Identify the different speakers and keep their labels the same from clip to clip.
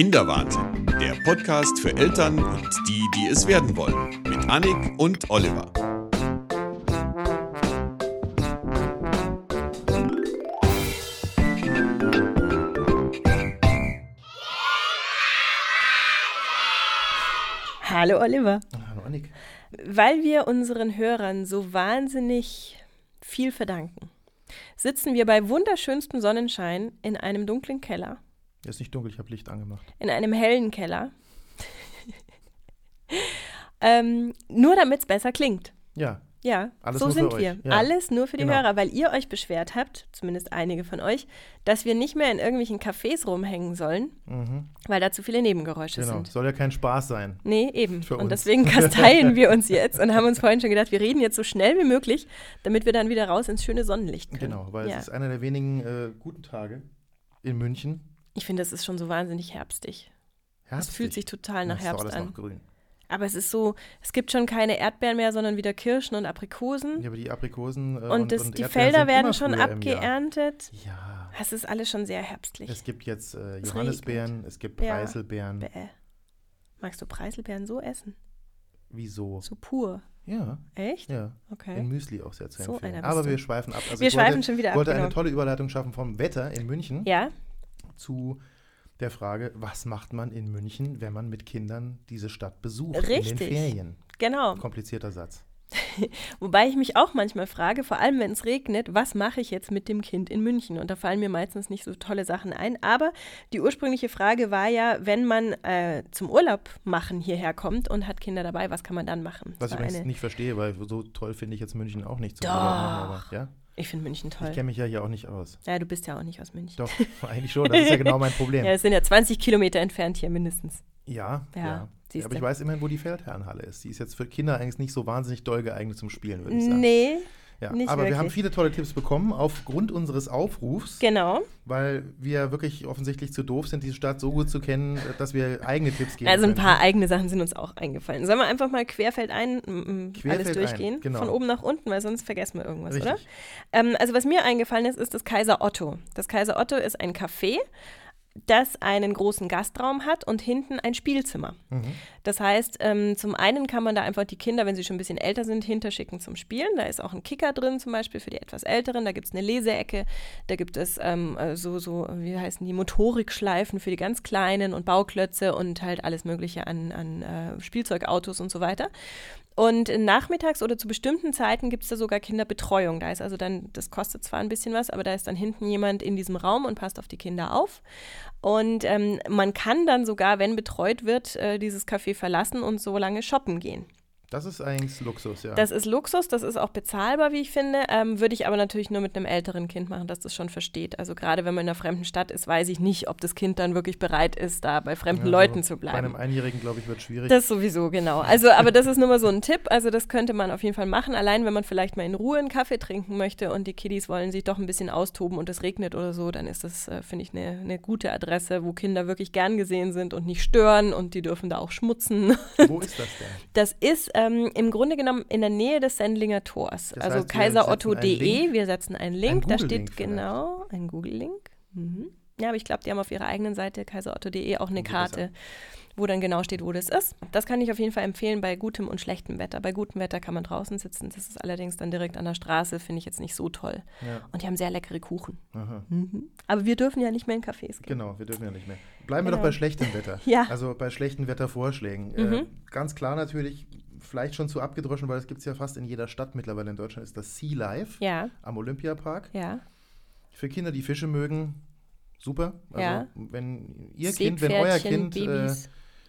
Speaker 1: Kinderwahnsinn, der Podcast für Eltern und die, die es werden wollen, mit Annik und Oliver.
Speaker 2: Hallo Oliver.
Speaker 3: Hallo Annik.
Speaker 2: Weil wir unseren Hörern so wahnsinnig viel verdanken, sitzen wir bei wunderschönstem Sonnenschein in einem dunklen Keller,
Speaker 3: Ist nicht dunkel, ich habe Licht angemacht.
Speaker 2: in einem hellen Keller. ähm, nur damit es besser klingt.
Speaker 3: Ja,
Speaker 2: Ja,
Speaker 3: Alles
Speaker 2: so sind wir.
Speaker 3: ja.
Speaker 2: Alles nur für die
Speaker 3: Genau.
Speaker 2: Hörer, weil ihr euch beschwert habt, zumindest einige von euch, dass wir nicht mehr in irgendwelchen Cafés rumhängen sollen, weil da zu viele Nebengeräusche
Speaker 3: Mhm. genau.
Speaker 2: sind.
Speaker 3: Soll ja kein Spaß sein.
Speaker 2: Nee, eben.
Speaker 3: Für
Speaker 2: und
Speaker 3: uns.
Speaker 2: deswegen kasteien wir uns jetzt und haben uns vorhin schon gedacht, wir reden jetzt so schnell wie möglich, damit wir dann wieder raus ins schöne Sonnenlicht können.
Speaker 3: Genau, weil
Speaker 2: ja.
Speaker 3: es ist einer der wenigen äh, guten Tage in München.
Speaker 2: Ich finde, es ist schon so wahnsinnig herbstig. Es
Speaker 3: Herbstig.
Speaker 2: fühlt sich total nach
Speaker 3: ist doch
Speaker 2: Herbst
Speaker 3: alles
Speaker 2: an.
Speaker 3: grün.
Speaker 2: Aber es ist so, es gibt schon keine Erdbeeren mehr, sondern wieder Kirschen und Aprikosen.
Speaker 3: Ja, aber die Aprikosen äh,
Speaker 2: und das,
Speaker 3: und
Speaker 2: die Felder werden schon abgeerntet.
Speaker 3: Ja,
Speaker 2: Es ist alles schon sehr herbstlich.
Speaker 3: es gibt jetzt äh,
Speaker 2: Es
Speaker 3: Johannisbeeren, es gibt
Speaker 2: Ja.
Speaker 3: Preiselbeeren.
Speaker 2: Bäh. Magst du Preiselbeeren so essen?
Speaker 3: Wieso?
Speaker 2: So pur.
Speaker 3: Ja,
Speaker 2: Echt?
Speaker 3: ja.
Speaker 2: Okay.
Speaker 3: In Müsli auch sehr zu
Speaker 2: So
Speaker 3: empfehlen.
Speaker 2: bist
Speaker 3: aber wir schweifen ab. Also
Speaker 2: Wir
Speaker 3: ich
Speaker 2: schweifen
Speaker 3: wollte,
Speaker 2: schon wieder ab,
Speaker 3: wollte eine
Speaker 2: genau.
Speaker 3: tolle Überleitung schaffen vom Wetter in München
Speaker 2: Ja,
Speaker 3: zu der Frage, was macht man in München, wenn man mit Kindern diese Stadt besucht in
Speaker 2: Richtig.
Speaker 3: den Ferien?
Speaker 2: genau.
Speaker 3: Komplizierter Satz.
Speaker 2: Wobei ich mich auch manchmal frage, vor allem wenn es regnet, was mache ich jetzt mit dem Kind in München? Und da fallen mir meistens nicht so tolle Sachen ein. Aber die ursprüngliche Frage war ja, wenn man äh, zum Urlaub machen hierher kommt und hat Kinder dabei, was kann man dann machen? Das
Speaker 3: Was ich übrigens nicht verstehe, weil so toll finde ich jetzt München auch nicht. zum
Speaker 2: Doch.
Speaker 3: Urlaub machen, Aber, ja?
Speaker 2: Ich finde München
Speaker 3: Ich
Speaker 2: toll.
Speaker 3: kenne mich ja hier auch nicht aus.
Speaker 2: Ja, du bist ja auch nicht aus München.
Speaker 3: Doch, eigentlich schon. Das ist ja genau mein Problem.
Speaker 2: Ja, es sind ja 20 Kilometer entfernt hier mindestens.
Speaker 3: Ja,
Speaker 2: Ja,
Speaker 3: ja.
Speaker 2: siehste.
Speaker 3: Aber ich weiß immerhin, wo die Feldherrenhalle ist. Die ist jetzt für Kinder eigentlich nicht so wahnsinnig doll geeignet zum Spielen, würde ich sagen.
Speaker 2: Nee,
Speaker 3: ja.
Speaker 2: nicht
Speaker 3: Aber wir haben
Speaker 2: wirklich.
Speaker 3: viele tolle Tipps bekommen aufgrund unseres Aufrufs,
Speaker 2: genau.
Speaker 3: weil wir wirklich offensichtlich zu doof sind, diese Stadt so gut zu kennen, dass wir eigene Tipps geben
Speaker 2: Also ein
Speaker 3: können.
Speaker 2: paar eigene Sachen sind uns auch eingefallen. Sollen wir einfach mal querfeldein m, m,
Speaker 3: Querfeldein,
Speaker 2: alles durchgehen?
Speaker 3: genau.
Speaker 2: Von oben nach unten, weil sonst vergessen wir irgendwas,
Speaker 3: Richtig.
Speaker 2: oder? Ähm, also was mir eingefallen ist, ist das Kaiser Otto. Das Kaiser Otto ist ein Café, das einen großen Gastraum hat und hinten ein Spielzimmer.
Speaker 3: Mhm.
Speaker 2: Das heißt, ähm, zum einen kann man da einfach die Kinder, wenn sie schon ein bisschen älter sind, hinterschicken zum Spielen. Da ist auch ein Kicker drin, zum Beispiel für die etwas Älteren. Da gibt es eine Leseecke. Da gibt es ähm, äh, so, so, wie heißen die, Motorikschleifen für die ganz Kleinen und Bauklötze und halt alles Mögliche an, an äh, Spielzeugautos und so weiter. Und nachmittags oder zu bestimmten Zeiten gibt es da sogar Kinderbetreuung. Da ist also dann, das kostet zwar ein bisschen was, aber da ist dann hinten jemand in diesem Raum und passt auf die Kinder auf. Und ähm, man kann dann sogar, wenn betreut wird, äh, dieses Café verlassen und so lange shoppen gehen.
Speaker 3: Das ist eigentlich Luxus, ja.
Speaker 2: Das ist Luxus, das ist auch bezahlbar, wie ich finde. Ähm, Würde ich aber natürlich nur mit einem älteren Kind machen, das das schon versteht. Also gerade wenn man in einer fremden Stadt ist, weiß ich nicht, ob das Kind dann wirklich bereit ist, da bei fremden
Speaker 3: Ja,
Speaker 2: Leuten
Speaker 3: so
Speaker 2: zu
Speaker 3: Bei
Speaker 2: bleiben.
Speaker 3: einem Einjährigen, glaube ich, wird schwierig.
Speaker 2: Das sowieso, genau. Also, aber das ist nur mal so ein Tipp. Also, das könnte man auf jeden Fall machen. Allein, wenn man vielleicht mal in Ruhe einen Kaffee trinken möchte und die Kiddies wollen sich doch ein bisschen austoben und es regnet oder so, dann ist das, äh, finde ich, eine, eine gute Adresse, wo Kinder wirklich gern gesehen sind und nicht stören und die dürfen da auch schmutzen.
Speaker 3: Wo ist das denn?
Speaker 2: Das ist ähm, im Grunde genommen in der Nähe des Sendlinger Tors.
Speaker 3: Das
Speaker 2: also
Speaker 3: heißt, wir setzen einen
Speaker 2: kaiserotto.de,
Speaker 3: Link.
Speaker 2: wir setzen einen Link, da
Speaker 3: Google-Link
Speaker 2: steht genau ein Google-Link. Mhm. Ja, aber ich glaube, die haben auf ihrer eigenen Seite kaiserotto.de auch eine Karte, wo dann genau steht, wo das ist. Das kann ich auf jeden Fall empfehlen bei gutem und schlechtem Wetter. Bei gutem Wetter kann man draußen sitzen. Das ist allerdings dann direkt an der Straße, finde ich jetzt nicht so toll.
Speaker 3: Ja.
Speaker 2: Und die haben sehr leckere Kuchen. Mhm. Aber wir dürfen ja nicht mehr in Cafés gehen.
Speaker 3: Genau, wir dürfen ja nicht mehr. Bleiben wir
Speaker 2: Genau.
Speaker 3: doch bei schlechtem Wetter.
Speaker 2: Ja.
Speaker 3: Also bei schlechten Wettervorschlägen. Äh,
Speaker 2: Mhm.
Speaker 3: ganz klar natürlich, vielleicht schon zu abgedroschen, weil es gibt es ja fast in jeder Stadt mittlerweile in Deutschland, ist das Sea Life
Speaker 2: Ja,
Speaker 3: am Olympiapark.
Speaker 2: ja.
Speaker 3: Für Kinder, die Fische mögen, super. Also
Speaker 2: Ja.
Speaker 3: wenn ihr Kind, wenn euer Kind äh,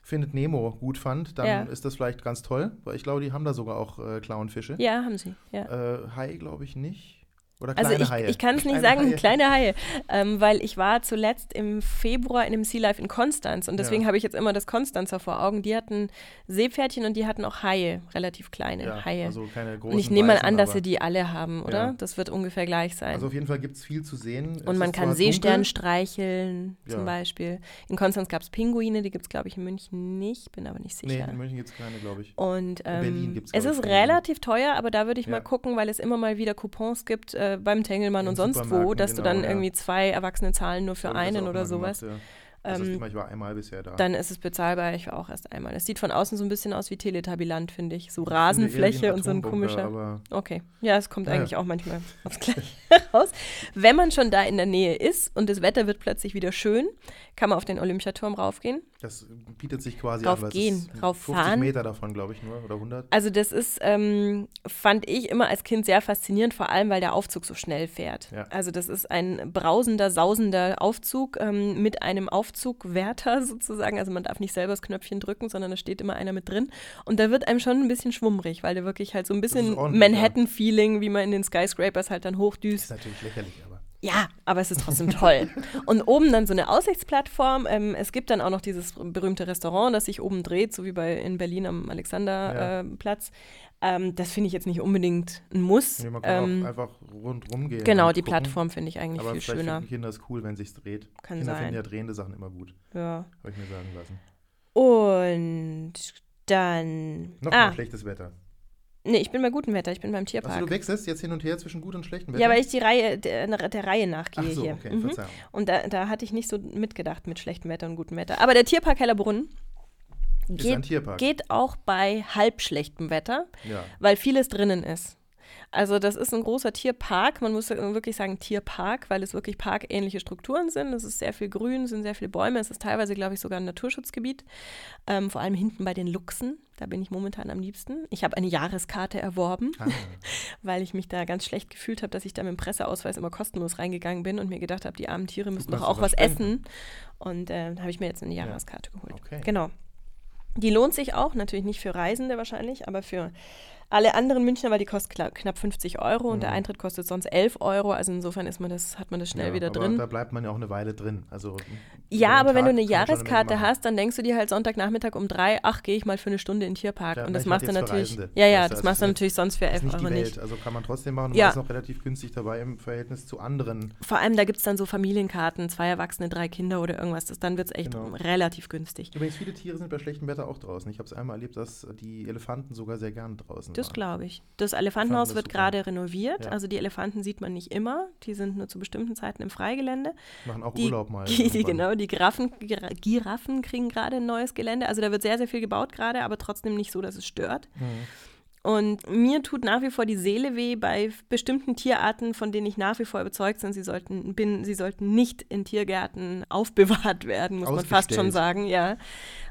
Speaker 3: findet Nemo gut fand, dann
Speaker 2: Ja.
Speaker 3: ist das vielleicht ganz toll, weil ich glaube, die haben da sogar auch äh, Clownfische.
Speaker 2: Ja, haben sie. Ja.
Speaker 3: Äh, Hai glaube ich nicht. Oder
Speaker 2: Also
Speaker 3: kleine
Speaker 2: ich,
Speaker 3: Haie.
Speaker 2: ich kann es nicht
Speaker 3: Kleine
Speaker 2: sagen,
Speaker 3: Haie.
Speaker 2: kleine Haie, ähm, weil ich war zuletzt im Februar in einem Sea Life in Konstanz und deswegen
Speaker 3: Ja.
Speaker 2: habe ich jetzt immer das Konstanzer vor Augen. Die hatten Seepferdchen und die hatten auch Haie, relativ kleine
Speaker 3: Ja,
Speaker 2: Haie.
Speaker 3: Also keine großen
Speaker 2: und ich nehme mal an, dass sie die alle haben, oder?
Speaker 3: Ja.
Speaker 2: Das wird ungefähr gleich sein.
Speaker 3: Also auf jeden Fall gibt es viel zu sehen. Es
Speaker 2: und man
Speaker 3: ist
Speaker 2: kann Seestern
Speaker 3: dunkel,
Speaker 2: streicheln, zum. Beispiel. In Konstanz gab es Pinguine, die gibt es, glaube ich, in München nicht, bin aber nicht
Speaker 3: Nee,
Speaker 2: sicher.
Speaker 3: in München gibt es keine, glaube ich.
Speaker 2: Und ähm,
Speaker 3: Berlin gibt's,
Speaker 2: es
Speaker 3: glaub ich,
Speaker 2: ist relativ teuer, aber da würde ich mal gucken, weil es immer mal wieder Coupons gibt äh, beim Tengelmann
Speaker 3: In
Speaker 2: und sonst wo, dass du
Speaker 3: genau,
Speaker 2: dann
Speaker 3: ja.
Speaker 2: irgendwie zwei Erwachsene zahlen nur für
Speaker 3: das
Speaker 2: einen oder sowas.
Speaker 3: gemacht, Das heißt
Speaker 2: Ähm,
Speaker 3: ich war einmal bisher da.
Speaker 2: Dann ist es bezahlbar. Ich war auch erst einmal. Es sieht von außen so ein bisschen aus wie Teletabiland, finde ich. So
Speaker 3: Ich
Speaker 2: Rasenfläche und so ein komischer. Okay, ja, es kommt
Speaker 3: Ja,
Speaker 2: eigentlich auch manchmal aufs Gleiche raus. Wenn man schon da in der Nähe ist und das Wetter wird plötzlich wieder schön, kann man auf den Olympiaturm raufgehen.
Speaker 3: das bietet sich quasi
Speaker 2: Rauf
Speaker 3: an. weil es
Speaker 2: gehen,
Speaker 3: ist
Speaker 2: rauf
Speaker 3: 50
Speaker 2: fahren.
Speaker 3: Meter davon, glaube ich, nur. Oder 100.
Speaker 2: Also das ist, ähm, fand ich immer als Kind sehr faszinierend, vor allem weil der Aufzug so schnell fährt.
Speaker 3: Ja.
Speaker 2: Also das ist ein brausender, sausender Aufzug ähm, mit einem Aufzugwärter sozusagen. Also man darf nicht selber das Knöpfchen drücken, sondern da steht immer einer mit drin. Und da wird einem schon ein bisschen schwummrig, weil der wirklich halt so ein bisschen
Speaker 3: ist.
Speaker 2: Manhattan-Feeling, wie man in den Skyscrapers halt dann
Speaker 3: Ist
Speaker 2: hochdüst.
Speaker 3: natürlich lächerlich, aber.
Speaker 2: Ja, aber es ist trotzdem toll. Und oben dann so eine Aussichtsplattform. Ähm, es gibt dann auch noch dieses berühmte Restaurant, das sich oben dreht, so wie bei in Berlin am
Speaker 3: Ja.
Speaker 2: Alexanderplatz. Äh, Platz. ähm, das finde ich jetzt nicht unbedingt ein Muss.
Speaker 3: Nee, man kann
Speaker 2: Ähm,
Speaker 3: auch einfach rundrum gehen.
Speaker 2: genau, die
Speaker 3: gucken.
Speaker 2: Plattform finde ich eigentlich
Speaker 3: Aber
Speaker 2: viel
Speaker 3: vielleicht
Speaker 2: schöner.
Speaker 3: Kinder es cool, wenn sich's dreht.
Speaker 2: Kann
Speaker 3: Kinder
Speaker 2: sein.
Speaker 3: finden ja drehende Sachen immer gut,
Speaker 2: Ja.
Speaker 3: habe ich mir sagen lassen.
Speaker 2: Und dann.
Speaker 3: Noch
Speaker 2: ah,
Speaker 3: mal schlechtes Wetter.
Speaker 2: Nee, ich bin bei gutem Wetter, ich bin beim
Speaker 3: Also
Speaker 2: Tierpark.
Speaker 3: du wechselst jetzt hin und her zwischen gut und schlechtem Wetter?
Speaker 2: ja, weil ich die Reihe der, der Reihe nachgehe
Speaker 3: Ach so,
Speaker 2: hier.
Speaker 3: okay,
Speaker 2: Mhm.
Speaker 3: Verzeihung.
Speaker 2: Und da, da hatte ich nicht so mitgedacht mit schlechtem Wetter und gutem Wetter. Aber der Tierpark Hellerbrunn geht,
Speaker 3: Tierpark.
Speaker 2: geht auch bei halb schlechtem Wetter,
Speaker 3: Ja.
Speaker 2: weil vieles drinnen ist. Also das ist ein großer Tierpark, man muss wirklich sagen Tierpark, weil es wirklich parkähnliche Strukturen sind. Es ist sehr viel Grün, es sind sehr viele Bäume, es ist teilweise, glaube ich, sogar ein Naturschutzgebiet. Ähm, vor allem hinten bei den Luchsen, da bin ich momentan am liebsten. Ich habe eine Jahreskarte erworben,
Speaker 3: Ah,
Speaker 2: weil ich mich da ganz schlecht gefühlt habe, dass ich da mit dem Presseausweis immer kostenlos reingegangen bin und mir gedacht habe, die armen Tiere müssen doch auch was
Speaker 3: spenden.
Speaker 2: essen. Und äh, da habe ich mir jetzt eine Jahreskarte geholt.
Speaker 3: okay.
Speaker 2: Genau. Die lohnt sich auch, natürlich nicht für Reisende wahrscheinlich, aber für alle anderen Münchner, weil die kostet knapp 50 Euro und der Eintritt kostet sonst 11 Euro. Also insofern ist man das, hat man das schnell
Speaker 3: Mhm. ja,
Speaker 2: wieder
Speaker 3: aber
Speaker 2: drin.
Speaker 3: Da bleibt man ja auch eine Weile drin. Also,
Speaker 2: Ja, aber wenn du
Speaker 3: Tag
Speaker 2: eine Jahreskarte hast, dann denkst du dir halt Sonntagnachmittag um drei, ach, gehe ich mal für eine Stunde in den Tierpark.
Speaker 3: Ja,
Speaker 2: und das machst du natürlich. Ja, ja,
Speaker 3: du,
Speaker 2: das
Speaker 3: also
Speaker 2: machst du natürlich sonst für
Speaker 3: ist
Speaker 2: 11
Speaker 3: nicht
Speaker 2: Euro
Speaker 3: die Welt.
Speaker 2: nicht.
Speaker 3: Also kann man trotzdem machen.
Speaker 2: Ja.
Speaker 3: Ja. ist noch relativ günstig dabei im Verhältnis zu anderen.
Speaker 2: Vor allem, da gibt es dann so Familienkarten, zwei Erwachsene, drei Kinder oder irgendwas. Das, dann wird es echt
Speaker 3: Genau.
Speaker 2: relativ günstig.
Speaker 3: Übrigens, viele Tiere sind bei schlechtem Wetter auch draußen. Ich habe es einmal erlebt, dass die Elefanten sogar sehr gerne draußen
Speaker 2: Das glaube ich. Das Elefantenhaus wird gerade renoviert.
Speaker 3: Ja.
Speaker 2: Also die Elefanten sieht man nicht immer. Die sind nur zu bestimmten Zeiten im Freigelände.
Speaker 3: Machen auch
Speaker 2: Die,
Speaker 3: Urlaub mal.
Speaker 2: die, die, genau, die Giraffen, Gira- Giraffen kriegen gerade ein neues Gelände. Also da wird sehr, sehr viel gebaut gerade, aber trotzdem nicht so, dass es stört.
Speaker 3: Mhm.
Speaker 2: Und mir tut nach wie vor die Seele weh bei bestimmten Tierarten, von denen ich nach wie vor überzeugt sind, sie sollten, bin, sie sollten nicht in Tiergärten aufbewahrt werden, muss man fast schon sagen, ja.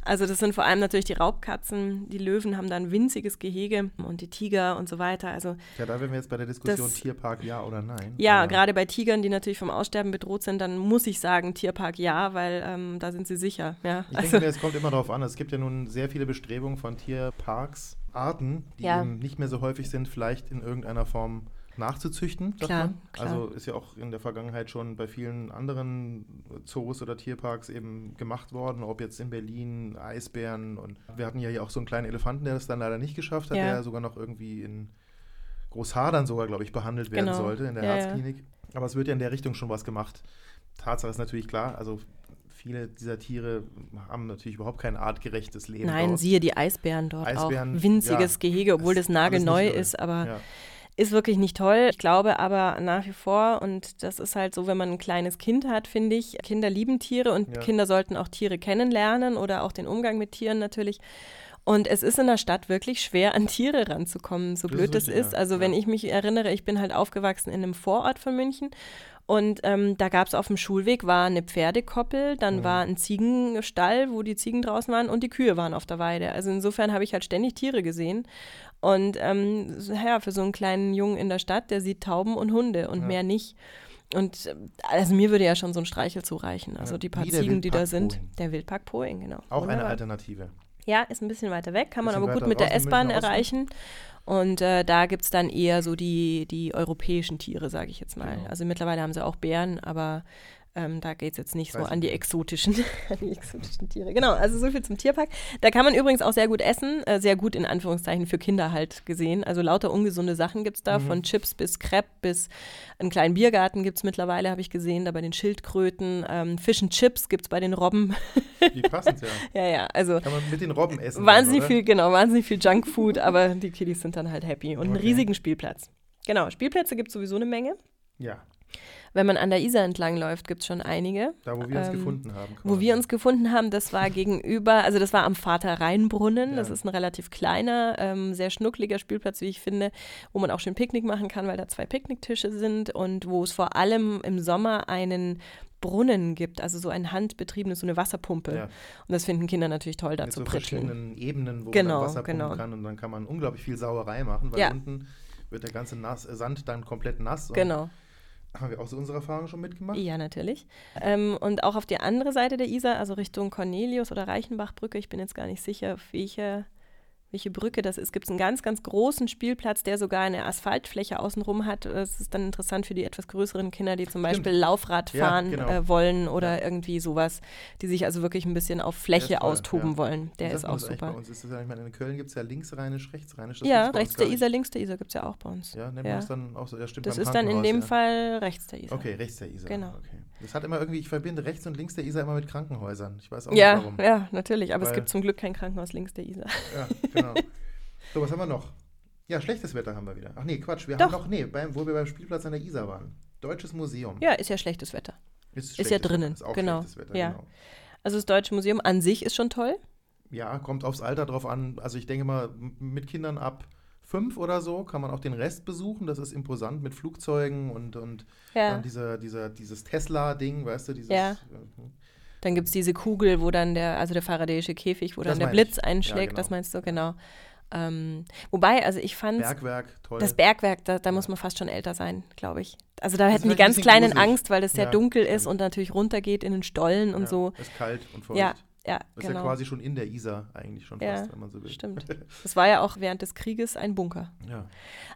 Speaker 2: Also das sind vor allem natürlich die Raubkatzen, die Löwen haben da ein winziges Gehege und die Tiger und so weiter. Also
Speaker 3: Ja, da wären wir jetzt bei der Diskussion
Speaker 2: Das-
Speaker 3: Tierpark ja oder nein.
Speaker 2: ja, gerade bei Tigern, die natürlich vom Aussterben bedroht sind, dann muss ich sagen Tierpark ja, weil ähm, da sind sie sicher. Ja,
Speaker 3: Ich
Speaker 2: also,
Speaker 3: denke mir, es kommt immer darauf an. Es gibt ja nun sehr viele Bestrebungen von Tierparks, Arten, die
Speaker 2: Ja.
Speaker 3: eben nicht mehr so häufig sind, vielleicht in irgendeiner Form nachzuzüchten.
Speaker 2: Klar,
Speaker 3: man.
Speaker 2: klar.
Speaker 3: Also ist ja auch in der Vergangenheit schon bei vielen anderen Zoos oder Tierparks eben gemacht worden, ob jetzt in Berlin, Eisbären und wir hatten ja hier auch so einen kleinen Elefanten, der das dann leider nicht geschafft hat,
Speaker 2: Ja.
Speaker 3: der sogar noch irgendwie in Großhadern sogar, glaube ich, behandelt werden
Speaker 2: Genau.
Speaker 3: sollte in der
Speaker 2: Ja.
Speaker 3: Herzklinik. Aber es wird ja in der Richtung schon was gemacht. Tatsache ist natürlich klar, also viele dieser Tiere haben natürlich überhaupt kein artgerechtes Leben.
Speaker 2: nein,
Speaker 3: dort.
Speaker 2: siehe die Eisbären dort
Speaker 3: Eisbären,
Speaker 2: auch. Winziges
Speaker 3: ja,
Speaker 2: Gehege, obwohl
Speaker 3: ist
Speaker 2: das nagelneu ist, aber
Speaker 3: Ja.
Speaker 2: ist wirklich nicht toll. Ich glaube aber nach wie vor, und das ist halt so, wenn man ein kleines Kind hat, finde ich, Kinder lieben Tiere und
Speaker 3: Ja.
Speaker 2: Kinder sollten auch Tiere kennenlernen oder auch den Umgang mit Tieren natürlich. Und es ist in der Stadt wirklich schwer, an Tiere ranzukommen, so
Speaker 3: Das
Speaker 2: blöd
Speaker 3: ist
Speaker 2: es ist.
Speaker 3: ja.
Speaker 2: Also wenn
Speaker 3: Ja.
Speaker 2: ich mich erinnere, ich bin halt aufgewachsen in einem Vorort von München und ähm, da gab es auf dem Schulweg war eine Pferdekoppel, dann
Speaker 3: Mhm.
Speaker 2: war ein Ziegenstall, wo die Ziegen draußen waren und die Kühe waren auf der Weide. Also insofern habe ich halt ständig Tiere gesehen. Und ähm, ja, für so einen kleinen Jungen in der Stadt, der sieht Tauben und Hunde und
Speaker 3: Ja.
Speaker 2: mehr nicht. Und äh, also mir würde ja schon so ein Streichel zureichen. Also
Speaker 3: Ja,
Speaker 2: die paar Ziegen, die da sind. Der Wildpark Poing, genau.
Speaker 3: Auch eine
Speaker 2: Wunderbar.
Speaker 3: Alternative.
Speaker 2: Ja, ist ein bisschen weiter weg, kann man aber gut mit der S-Bahn erreichen. Und äh, da gibt es dann eher so die, die europäischen Tiere, sage ich jetzt mal.
Speaker 3: Genau.
Speaker 2: Also mittlerweile haben sie auch Bären, aber ähm, da geht es jetzt nicht so an die exotischen, an die exotischen Tiere. Genau, also so viel zum Tierpark. Da kann man übrigens auch sehr gut essen, äh, sehr gut in Anführungszeichen für Kinder halt gesehen. Also lauter ungesunde Sachen gibt es da,
Speaker 3: Mhm.
Speaker 2: von Chips bis Crepe bis einen kleinen Biergarten gibt es mittlerweile, habe ich gesehen, da bei den Schildkröten. Ähm, Fish and Chips gibt es bei den Robben.
Speaker 3: Wie passend, ja.
Speaker 2: ja, ja, also
Speaker 3: Kann man mit den Robben essen.
Speaker 2: Wahnsinnig
Speaker 3: dann,
Speaker 2: viel, genau, wahnsinnig viel Junkfood, aber die Kiddies sind dann halt happy. Und einen
Speaker 3: Okay.
Speaker 2: riesigen Spielplatz. Genau, Spielplätze gibt es sowieso eine Menge.
Speaker 3: Ja.
Speaker 2: Wenn man an der Isar entlang läuft, gibt es schon einige.
Speaker 3: Da, wo wir uns
Speaker 2: Ähm,
Speaker 3: gefunden haben.
Speaker 2: Wo wir uns gefunden haben, das war gegenüber, also das war am Vater-Rhein-Brunnen. Das
Speaker 3: Ja.
Speaker 2: ist ein relativ kleiner, ähm, sehr schnuckliger Spielplatz, wie ich finde, wo man auch schön Picknick machen kann, weil da zwei Picknicktische sind und wo es vor allem im Sommer einen Brunnen gibt, also so ein handbetriebenes, so eine Wasserpumpe.
Speaker 3: Ja.
Speaker 2: Und das finden Kinder natürlich toll, da
Speaker 3: mit
Speaker 2: zu
Speaker 3: so
Speaker 2: pritscheln.
Speaker 3: verschiedenen Ebenen, wo
Speaker 2: Genau,
Speaker 3: man Wasser pumpen
Speaker 2: genau.
Speaker 3: kann und dann kann man unglaublich viel Sauerei machen, weil
Speaker 2: Ja.
Speaker 3: unten wird der ganze nass, Sand dann komplett nass.
Speaker 2: Genau.
Speaker 3: Haben wir auch so unsere Erfahrungen schon mitgemacht?
Speaker 2: Ja, natürlich. Ähm, und auch auf die andere Seite der Isar, also Richtung Cornelius oder Reichenbachbrücke, ich bin jetzt gar nicht sicher, auf welche, welche Brücke das ist, gibt es einen ganz, ganz großen Spielplatz, der sogar eine Asphaltfläche außenrum hat. Es ist dann interessant für die etwas größeren Kinder, die zum Beispiel Laufrad
Speaker 3: Ja,
Speaker 2: fahren
Speaker 3: genau.
Speaker 2: äh, wollen oder irgendwie sowas, die sich also wirklich ein bisschen auf Fläche
Speaker 3: toll,
Speaker 2: austoben
Speaker 3: ja.
Speaker 2: wollen. Der ist auch
Speaker 3: das
Speaker 2: super.
Speaker 3: Bei uns ist das ja, ich meine, in Köln gibt es ja linksrheinisch, rechtsrheinisch. das
Speaker 2: Ja, rechts der. Isar, links der Isar gibt es ja auch bei uns.
Speaker 3: Ja, nennt
Speaker 2: Ja.
Speaker 3: man das dann auch so, ja stimmt.
Speaker 2: Das ist dann in dem
Speaker 3: ja.
Speaker 2: Fall rechts der Isar.
Speaker 3: Okay, rechts der Isar.
Speaker 2: Genau.
Speaker 3: Okay. Das hat immer irgendwie, ich verbinde rechts und links der Isar immer mit Krankenhäusern. Ich weiß auch
Speaker 2: Ja,
Speaker 3: nicht warum.
Speaker 2: ja, natürlich. Aber es
Speaker 3: Weil-
Speaker 2: gibt zum Glück kein Krankenhaus links der Isar.
Speaker 3: Ja, genau. so, was haben wir noch? Ja, schlechtes Wetter haben wir wieder. Ach nee, Quatsch. Wir
Speaker 2: Doch.
Speaker 3: haben noch, nee, beim, wo wir beim Spielplatz an der Isar waren. Deutsches Museum.
Speaker 2: Ja, ist ja schlechtes Wetter.
Speaker 3: Ist,
Speaker 2: ja
Speaker 3: schlechtes
Speaker 2: drinnen,
Speaker 3: Ist auch
Speaker 2: genau.
Speaker 3: schlechtes Wetter,
Speaker 2: Ja.
Speaker 3: genau.
Speaker 2: Also das Deutsche Museum an sich ist schon toll.
Speaker 3: Ja, kommt aufs Alter drauf an. Also ich denke mal, mit Kindern ab fünf oder so kann man auch den Rest besuchen. Das ist imposant mit Flugzeugen und, und
Speaker 2: Ja.
Speaker 3: dann dieser, dieser, dieses Tesla-Ding, weißt du, dieses.
Speaker 2: Ja.
Speaker 3: äh,
Speaker 2: Dann gibt es diese Kugel, wo dann der, also der faradäische Käfig, wo
Speaker 3: Das
Speaker 2: dann der
Speaker 3: meine ich.
Speaker 2: Blitz einschlägt,
Speaker 3: Ja,
Speaker 2: das
Speaker 3: genau.
Speaker 2: meinst du, genau. Ähm, wobei, also ich fand
Speaker 3: Bergwerk, toll.
Speaker 2: das Bergwerk, da, da muss man fast schon älter sein, glaube ich. Also da
Speaker 3: Das
Speaker 2: hätten die ganz Kleinen
Speaker 3: gruselig.
Speaker 2: Angst, weil das sehr
Speaker 3: Ja,
Speaker 2: dunkel ist
Speaker 3: stimmt.
Speaker 2: und natürlich runtergeht in den Stollen und
Speaker 3: ja,
Speaker 2: so.
Speaker 3: Ist kalt und feucht.
Speaker 2: Ja, ja,
Speaker 3: Das ist
Speaker 2: genau.
Speaker 3: ja quasi schon in der Isar eigentlich schon
Speaker 2: Ja,
Speaker 3: fast, wenn man so will.
Speaker 2: Stimmt. Das war ja auch während des Krieges ein Bunker.
Speaker 3: Ja.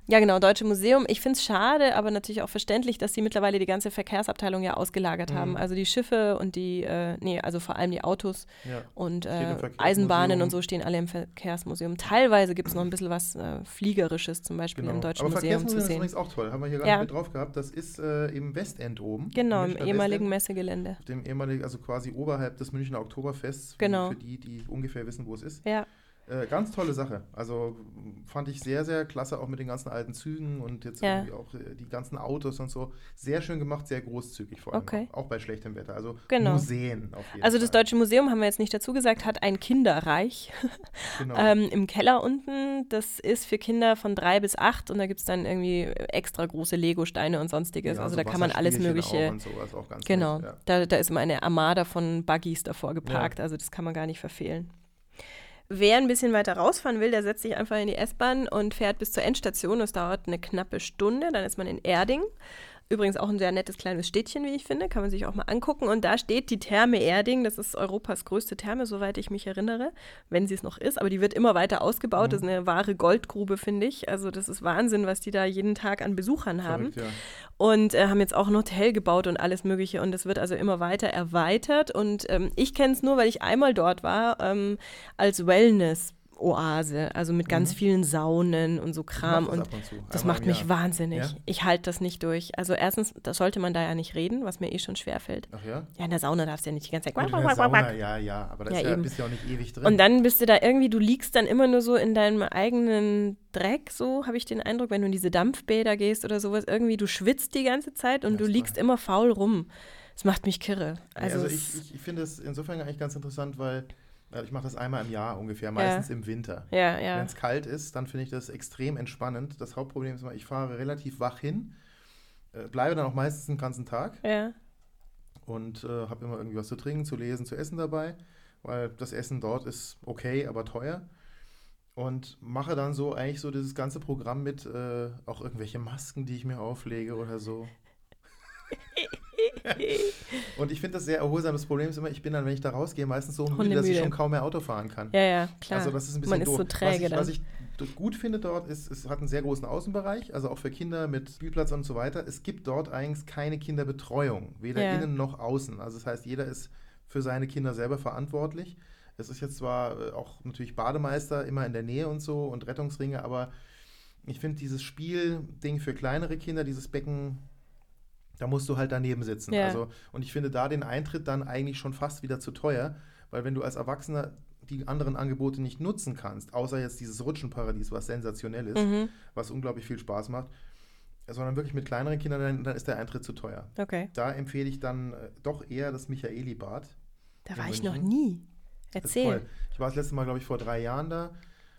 Speaker 2: Ja, genau, Deutsche Museum. Ich finde es schade, aber natürlich auch verständlich, dass sie mittlerweile die ganze Verkehrsabteilung ja ausgelagert
Speaker 3: Mhm.
Speaker 2: haben. Also die Schiffe und die, äh, nee, also vor allem die Autos
Speaker 3: ja.
Speaker 2: und äh. Eisenbahnen und so stehen alle im Verkehrsmuseum. Teilweise gibt es noch ein bisschen was äh, Fliegerisches zum Beispiel
Speaker 3: Genau.
Speaker 2: im Deutschen
Speaker 3: Aber
Speaker 2: Museum zu
Speaker 3: Verkehrsmuseum ist
Speaker 2: sehen.
Speaker 3: übrigens auch toll. Haben wir hier nicht mit drauf gehabt. Das ist äh, im Westend oben.
Speaker 2: Genau, im ehemaligen
Speaker 3: Westend.
Speaker 2: Messegelände.
Speaker 3: Dem ehemaligen, also quasi oberhalb des Münchner Oktoberfests. Für-
Speaker 2: Genau.
Speaker 3: Für die, die ungefähr wissen, wo es ist.
Speaker 2: Ja,
Speaker 3: Äh, ganz tolle Sache. Also fand ich sehr, sehr klasse, auch mit den ganzen alten Zügen und jetzt
Speaker 2: Ja.
Speaker 3: irgendwie auch äh, die ganzen Autos und so. Sehr schön gemacht, sehr großzügig vor allem.
Speaker 2: Okay.
Speaker 3: Auch, auch bei schlechtem Wetter. Also
Speaker 2: Genau.
Speaker 3: Museen auf jeden
Speaker 2: also das
Speaker 3: Fall.
Speaker 2: Deutsche Museum, haben wir jetzt nicht dazu gesagt, hat ein Kinderreich
Speaker 3: Genau.
Speaker 2: ähm, im Keller unten. Das ist für Kinder von drei bis acht und da gibt es dann irgendwie extra große Lego-Steine und sonstiges.
Speaker 3: Ja,
Speaker 2: also
Speaker 3: so
Speaker 2: da kann man alles Mögliche.
Speaker 3: Auch und sowas auch ganz
Speaker 2: Genau,
Speaker 3: nett, ja.
Speaker 2: da, da ist immer eine Armada von Buggies davor geparkt, also das kann man gar nicht verfehlen. Wer ein bisschen weiter rausfahren will, der setzt sich einfach in die S-Bahn und fährt bis zur Endstation. Das dauert eine knappe Stunde, dann ist man in Erding. Übrigens auch ein sehr nettes kleines Städtchen, wie ich finde, kann man sich auch mal angucken. Und da steht die Therme Erding, das ist Europas größte Therme, soweit ich mich erinnere, wenn sie es noch ist. Aber die wird immer weiter ausgebaut, das ist eine wahre Goldgrube, finde ich. Also das ist Wahnsinn, was die da jeden Tag an Besuchern haben
Speaker 3: Verrückt, ja.
Speaker 2: und äh, haben jetzt auch ein Hotel gebaut und alles Mögliche und es wird also immer weiter erweitert und ähm, ich kenne es nur, weil ich einmal dort war, ähm, als Wellness-Oase, also mit ganz vielen Saunen und so Kram
Speaker 3: Mhm.
Speaker 2: Und
Speaker 3: das
Speaker 2: das
Speaker 3: einmal
Speaker 2: macht mich
Speaker 3: Jahr.
Speaker 2: wahnsinnig.
Speaker 3: Ja?
Speaker 2: Ich halte das nicht durch. Also erstens, da sollte man da ja nicht reden, was mir eh schon schwerfällt.
Speaker 3: Ach ja?
Speaker 2: Ja, in der Sauna darfst du ja nicht die ganze Zeit.
Speaker 3: In der Sauna, ja, ja, aber da
Speaker 2: Ja,
Speaker 3: ist ja,
Speaker 2: eben.
Speaker 3: bist ja auch nicht ewig drin.
Speaker 2: Und dann bist du da irgendwie, du liegst dann immer nur so in deinem eigenen Dreck, so habe ich den Eindruck, wenn du in diese Dampfbäder gehst oder sowas, irgendwie du schwitzt die ganze Zeit und
Speaker 3: Ja,
Speaker 2: du liegst immer faul rum. Das macht mich kirre. Also,
Speaker 3: Also, ich, ich, ich finde es insofern eigentlich ganz interessant, weil ich mache das einmal im Jahr ungefähr, meistens im Winter.
Speaker 2: ja,
Speaker 3: Wenn
Speaker 2: ja.
Speaker 3: es kalt ist, dann finde ich das extrem entspannend. Das Hauptproblem ist immer, ich fahre relativ wach hin, äh, bleibe dann auch meistens den ganzen Tag
Speaker 2: Ja,
Speaker 3: und äh, habe immer irgendwie was zu trinken, zu lesen, zu essen dabei, weil das Essen dort ist okay, aber teuer. Und mache dann so eigentlich so dieses ganze Programm mit, äh, auch irgendwelche Masken, die ich mir auflege oder so. und ich finde das sehr erholsam. Das Problem ist immer, ich bin dann, wenn ich da rausgehe, meistens so müde, dass ich schon kaum mehr Auto fahren kann.
Speaker 2: ja, ja, klar.
Speaker 3: Also das ist ein bisschen
Speaker 2: Man ist
Speaker 3: doof.
Speaker 2: so träge
Speaker 3: was ich,
Speaker 2: dann.
Speaker 3: was ich gut finde dort ist, es hat einen sehr großen Außenbereich, also auch für Kinder mit Spielplatz und so weiter. Es gibt dort eigentlich keine Kinderbetreuung, weder
Speaker 2: Ja.
Speaker 3: innen noch außen. Also das heißt, jeder ist für seine Kinder selber verantwortlich. Es ist jetzt zwar äh, auch natürlich Bademeister immer in der Nähe und so und Rettungsringe, aber ich finde dieses Spielding für kleinere Kinder, dieses Becken, da musst du halt daneben sitzen.
Speaker 2: Ja.
Speaker 3: Also, und ich finde da den Eintritt dann eigentlich schon fast wieder zu teuer, weil wenn du als Erwachsener die anderen Angebote nicht nutzen kannst, außer jetzt dieses Rutschenparadies, was sensationell ist,
Speaker 2: Mhm.
Speaker 3: was unglaublich viel Spaß macht, sondern wirklich mit kleineren Kindern, dann, dann ist der Eintritt zu teuer.
Speaker 2: Okay.
Speaker 3: Da empfehle ich dann äh, doch eher das Michaeli-Bad.
Speaker 2: Da war ich noch nie. Erzähl.
Speaker 3: Ich war das letzte Mal, glaube ich, vor drei Jahren da.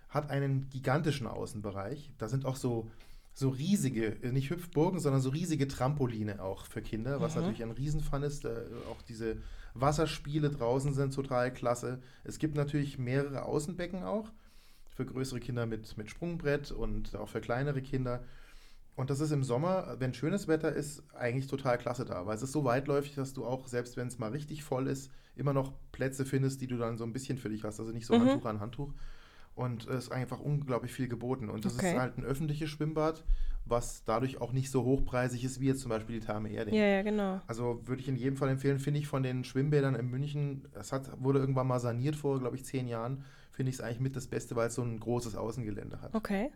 Speaker 3: Hat einen gigantischen Außenbereich. Da sind auch so, so riesige, äh, nicht Hüpfburgen, sondern so riesige Trampoline auch für Kinder, was
Speaker 2: Mhm.
Speaker 3: natürlich ein Riesenfun ist. Äh, auch diese Wasserspiele draußen sind total klasse. Es gibt natürlich mehrere Außenbecken auch. Für größere Kinder mit, mit Sprungbrett und auch für kleinere Kinder. Und das ist im Sommer, wenn schönes Wetter ist, eigentlich total klasse da, weil es ist so weitläufig, dass du auch, selbst wenn es mal richtig voll ist, immer noch Plätze findest, die du dann so ein bisschen für dich hast. Also nicht so
Speaker 2: Mhm.
Speaker 3: Handtuch an Handtuch. Und es ist einfach unglaublich viel geboten. Und das
Speaker 2: Okay.
Speaker 3: ist halt ein öffentliches Schwimmbad, was dadurch auch nicht so hochpreisig ist wie jetzt zum Beispiel die Therme Erding.
Speaker 2: Ja, ja, genau.
Speaker 3: Also würde ich in jedem Fall empfehlen, finde ich von den Schwimmbädern in München, es hat, wurde irgendwann mal saniert vor, glaube ich, zehn Jahren, finde ich es eigentlich mit das Beste, weil es so ein großes Außengelände hat.
Speaker 2: Okay.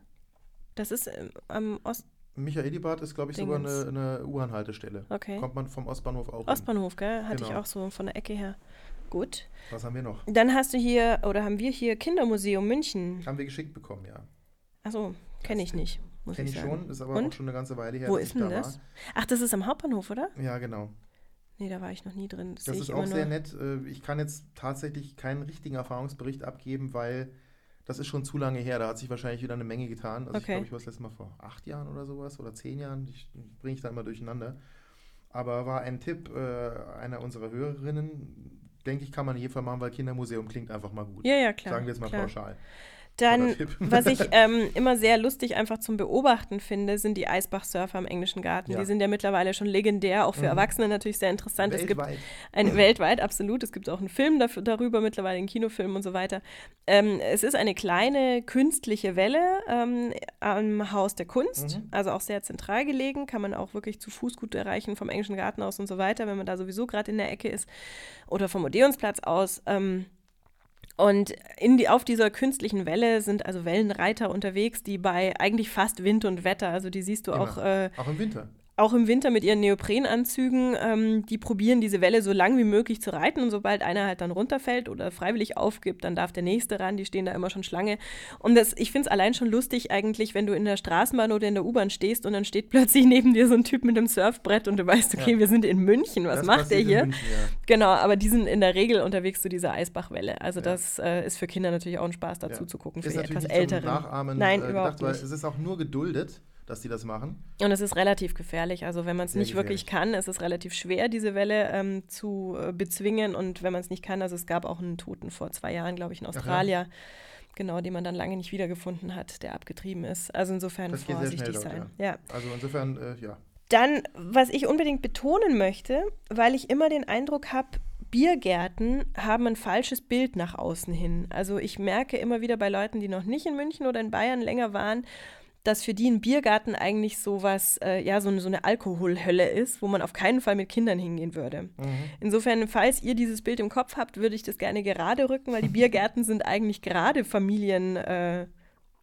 Speaker 2: Das ist ähm, am Ost
Speaker 3: Michaelibad ist, glaube ich, sogar
Speaker 2: Dingens.
Speaker 3: eine, eine U-Bahn-Haltestelle.
Speaker 2: Okay.
Speaker 3: Kommt man vom Ostbahnhof auch hin.
Speaker 2: Ostbahnhof, gell? Hatte ich
Speaker 3: Genau.
Speaker 2: auch so von der Ecke her. Gut.
Speaker 3: Was haben wir noch?
Speaker 2: Dann hast du hier, oder haben wir hier Kindermuseum München.
Speaker 3: Haben wir geschickt bekommen, ja.
Speaker 2: Achso, kenne ich nicht.
Speaker 3: Kenne
Speaker 2: ich
Speaker 3: ich schon, ist aber
Speaker 2: Und?
Speaker 3: auch schon eine ganze Weile her,
Speaker 2: Wo
Speaker 3: dass
Speaker 2: ist
Speaker 3: ich
Speaker 2: denn
Speaker 3: da
Speaker 2: das? Ach, das ist am Hauptbahnhof, oder?
Speaker 3: war. Ja, genau.
Speaker 2: Nee, da war ich noch nie drin.
Speaker 3: Das
Speaker 2: sehe
Speaker 3: ist
Speaker 2: ich
Speaker 3: auch sehr nett. Äh, Ich kann jetzt tatsächlich keinen richtigen Erfahrungsbericht abgeben, weil das ist schon zu lange her. Da hat sich wahrscheinlich wieder eine Menge getan. Also ich
Speaker 2: Okay.
Speaker 3: glaube, ich war das letzte Mal vor acht Jahren oder sowas oder zehn Jahren. Ich bringe ich da immer durcheinander. Aber war ein Tipp äh, einer unserer Hörerinnen. Denke ich, kann man in jedem Fall machen, weil Kindermuseum klingt einfach mal gut.
Speaker 2: Ja, ja, klar.
Speaker 3: Sagen wir jetzt mal
Speaker 2: klar.
Speaker 3: pauschal.
Speaker 2: Dann, was ich ähm, immer sehr lustig einfach zum Beobachten finde, sind die Eisbach-Surfer im englischen Garten.
Speaker 3: Ja.
Speaker 2: Die sind ja mittlerweile schon legendär, auch für
Speaker 3: Mhm.
Speaker 2: Erwachsene natürlich sehr interessant. Es gibt
Speaker 3: Weltweit.
Speaker 2: ein, weltweit, absolut. Es gibt auch einen Film dafür, darüber, mittlerweile einen Kinofilm und so weiter. Ähm, es ist eine kleine künstliche Welle ähm, am Haus der Kunst,
Speaker 3: Mhm.
Speaker 2: also auch sehr zentral gelegen, kann man auch wirklich zu Fuß gut erreichen vom englischen Garten aus und so weiter, wenn man da sowieso gerade in der Ecke ist oder vom Odeonsplatz aus. Ähm, und in die, auf dieser künstlichen Welle sind also Wellenreiter unterwegs, die bei eigentlich fast Wind und Wetter, also die siehst du
Speaker 3: Immer.
Speaker 2: auch äh,
Speaker 3: Auch im Winter.
Speaker 2: Auch im Winter mit ihren Neoprenanzügen, ähm, die probieren diese Welle so lang wie möglich zu reiten und sobald einer halt dann runterfällt oder freiwillig aufgibt, dann darf der nächste ran, die stehen da immer schon Schlange. Und das, ich finde es allein schon lustig eigentlich, wenn du in der Straßenbahn oder in der U-Bahn stehst und dann steht plötzlich neben dir so ein Typ mit einem Surfbrett und du weißt, okay,
Speaker 3: Ja.
Speaker 2: wir sind in München, was
Speaker 3: Das
Speaker 2: macht der hier?
Speaker 3: München, ja.
Speaker 2: Genau, aber die sind in der Regel unterwegs zu dieser Eisbachwelle. Also
Speaker 3: Ja.
Speaker 2: das äh, ist für Kinder natürlich auch ein Spaß dazu zu gucken, für
Speaker 3: Ist
Speaker 2: die etwas Älteren.
Speaker 3: Nachahmen
Speaker 2: Nein,
Speaker 3: äh,
Speaker 2: überhaupt
Speaker 3: gedacht, weil
Speaker 2: nicht.
Speaker 3: es ist auch nur geduldet, dass die das machen.
Speaker 2: Und es ist relativ gefährlich. Also wenn man es nicht wirklich kann, ist es relativ schwer, diese Welle ähm, zu äh, bezwingen. Und wenn man es nicht kann, also es gab auch einen Toten vor zwei Jahren, glaube ich, in
Speaker 3: ja.
Speaker 2: Australien, genau, den man dann lange nicht wiedergefunden hat, der abgetrieben ist. Also insofern vorsichtig
Speaker 3: schnell
Speaker 2: sein.
Speaker 3: dort,
Speaker 2: ja.
Speaker 3: Also insofern, äh, ja.
Speaker 2: Dann, was ich unbedingt betonen möchte, weil ich immer den Eindruck habe, Biergärten haben ein falsches Bild nach außen hin. Also ich merke immer wieder bei Leuten, die noch nicht in München oder in Bayern länger waren, dass für die ein Biergarten eigentlich sowas, äh, ja, so eine, so eine Alkoholhölle ist, wo man auf keinen Fall mit Kindern hingehen würde.
Speaker 3: Mhm.
Speaker 2: Insofern, falls ihr dieses Bild im Kopf habt, würde ich das gerne gerade rücken, weil die Biergärten sind eigentlich gerade Familien. Äh,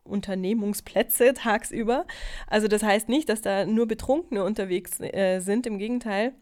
Speaker 2: Unternehmungsplätze tagsüber. Also das heißt nicht, dass da nur Betrunkene unterwegs äh, sind, im Gegenteil.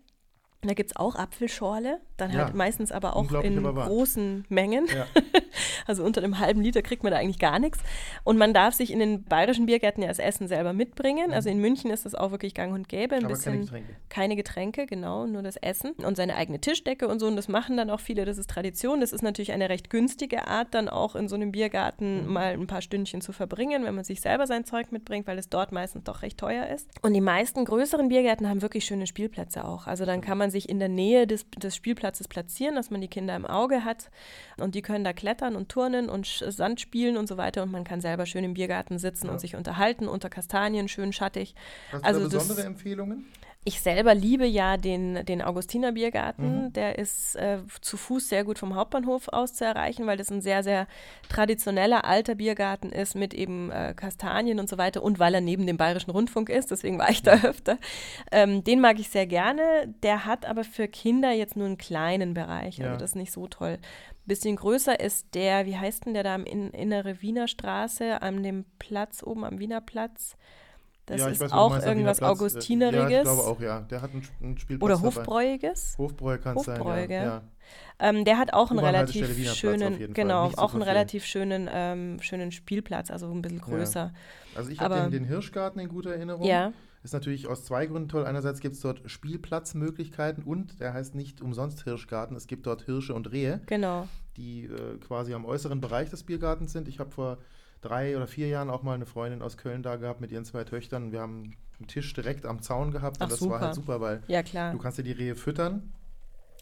Speaker 2: Da gibt es auch Apfelschorle, dann
Speaker 3: Ja.
Speaker 2: halt meistens aber auch in
Speaker 3: aber
Speaker 2: großen Mengen.
Speaker 3: Ja.
Speaker 2: Also unter einem halben Liter kriegt man da eigentlich gar nichts. Und man darf sich in den bayerischen Biergärten ja das Essen selber mitbringen. Also in München ist das auch wirklich gang und gäbe. Ein
Speaker 3: Mhm. Aber
Speaker 2: bisschen
Speaker 3: keine Getränke.
Speaker 2: keine Getränke, genau, nur das Essen und seine eigene Tischdecke und so. Und das machen dann auch viele, das ist Tradition. Das ist natürlich eine recht günstige Art, dann auch in so einem Biergarten
Speaker 3: Mhm.
Speaker 2: mal ein paar Stündchen zu verbringen, wenn man sich selber sein Zeug mitbringt, weil es dort meistens doch recht teuer ist. Und die meisten größeren Biergärten haben wirklich schöne Spielplätze auch. Also dann kann man sich in der Nähe des, des Spielplatzes platzieren, dass man die Kinder im Auge hat. Und die können da klettern und turnen und Sch- Sand spielen und so weiter. Und man kann selber schön im Biergarten sitzen
Speaker 3: Ja.
Speaker 2: und sich unterhalten unter Kastanien, schön schattig.
Speaker 3: Hast
Speaker 2: Also
Speaker 3: du da
Speaker 2: das-
Speaker 3: besondere Empfehlungen?
Speaker 2: Ich selber liebe ja den, den Augustiner Biergarten.
Speaker 3: Mhm.
Speaker 2: Der ist äh, zu Fuß sehr gut vom Hauptbahnhof aus zu erreichen, weil das ein sehr, sehr traditioneller alter Biergarten ist mit eben äh, Kastanien und so weiter und weil er neben dem Bayerischen Rundfunk ist. Deswegen war ich da öfter. Ähm, den mag ich sehr gerne. Der hat aber für Kinder jetzt nur einen kleinen Bereich. Also
Speaker 3: Ja.
Speaker 2: das ist nicht so toll. Bisschen größer ist der, wie heißt denn der da am in, Innere Wiener Straße, an dem Platz oben am Wiener Platz? Das
Speaker 3: ja,
Speaker 2: ist
Speaker 3: weiß,
Speaker 2: auch
Speaker 3: meinst,
Speaker 2: irgendwas.
Speaker 3: Äh,
Speaker 2: Augustineriges.
Speaker 3: Ja, ich glaube auch, ja. Der hat einen, einen Spielplatz
Speaker 2: Oder
Speaker 3: dabei.
Speaker 2: Hofbräuiges.
Speaker 3: Hofbräu kann es sein, ja. ja.
Speaker 2: Ähm, der hat auch einen relativ schönen, genau, auch einen relativ schönen, ähm, schönen Spielplatz, also ein bisschen größer.
Speaker 3: Also ich habe den, den Hirschgarten in guter Erinnerung.
Speaker 2: Ja,
Speaker 3: Ist natürlich aus zwei Gründen toll. Einerseits gibt es dort Spielplatzmöglichkeiten und der heißt nicht umsonst Hirschgarten. Es gibt dort Hirsche und Rehe,
Speaker 2: Genau.
Speaker 3: die äh, quasi am äußeren Bereich des Biergartens sind. Ich habe vor drei oder vier Jahren auch mal eine Freundin aus Köln da gehabt mit ihren zwei Töchtern. Wir haben einen Tisch direkt am Zaun gehabt
Speaker 2: Ach,
Speaker 3: und das
Speaker 2: super.
Speaker 3: war halt super, weil
Speaker 2: Ja, klar.
Speaker 3: du kannst dir die Rehe füttern.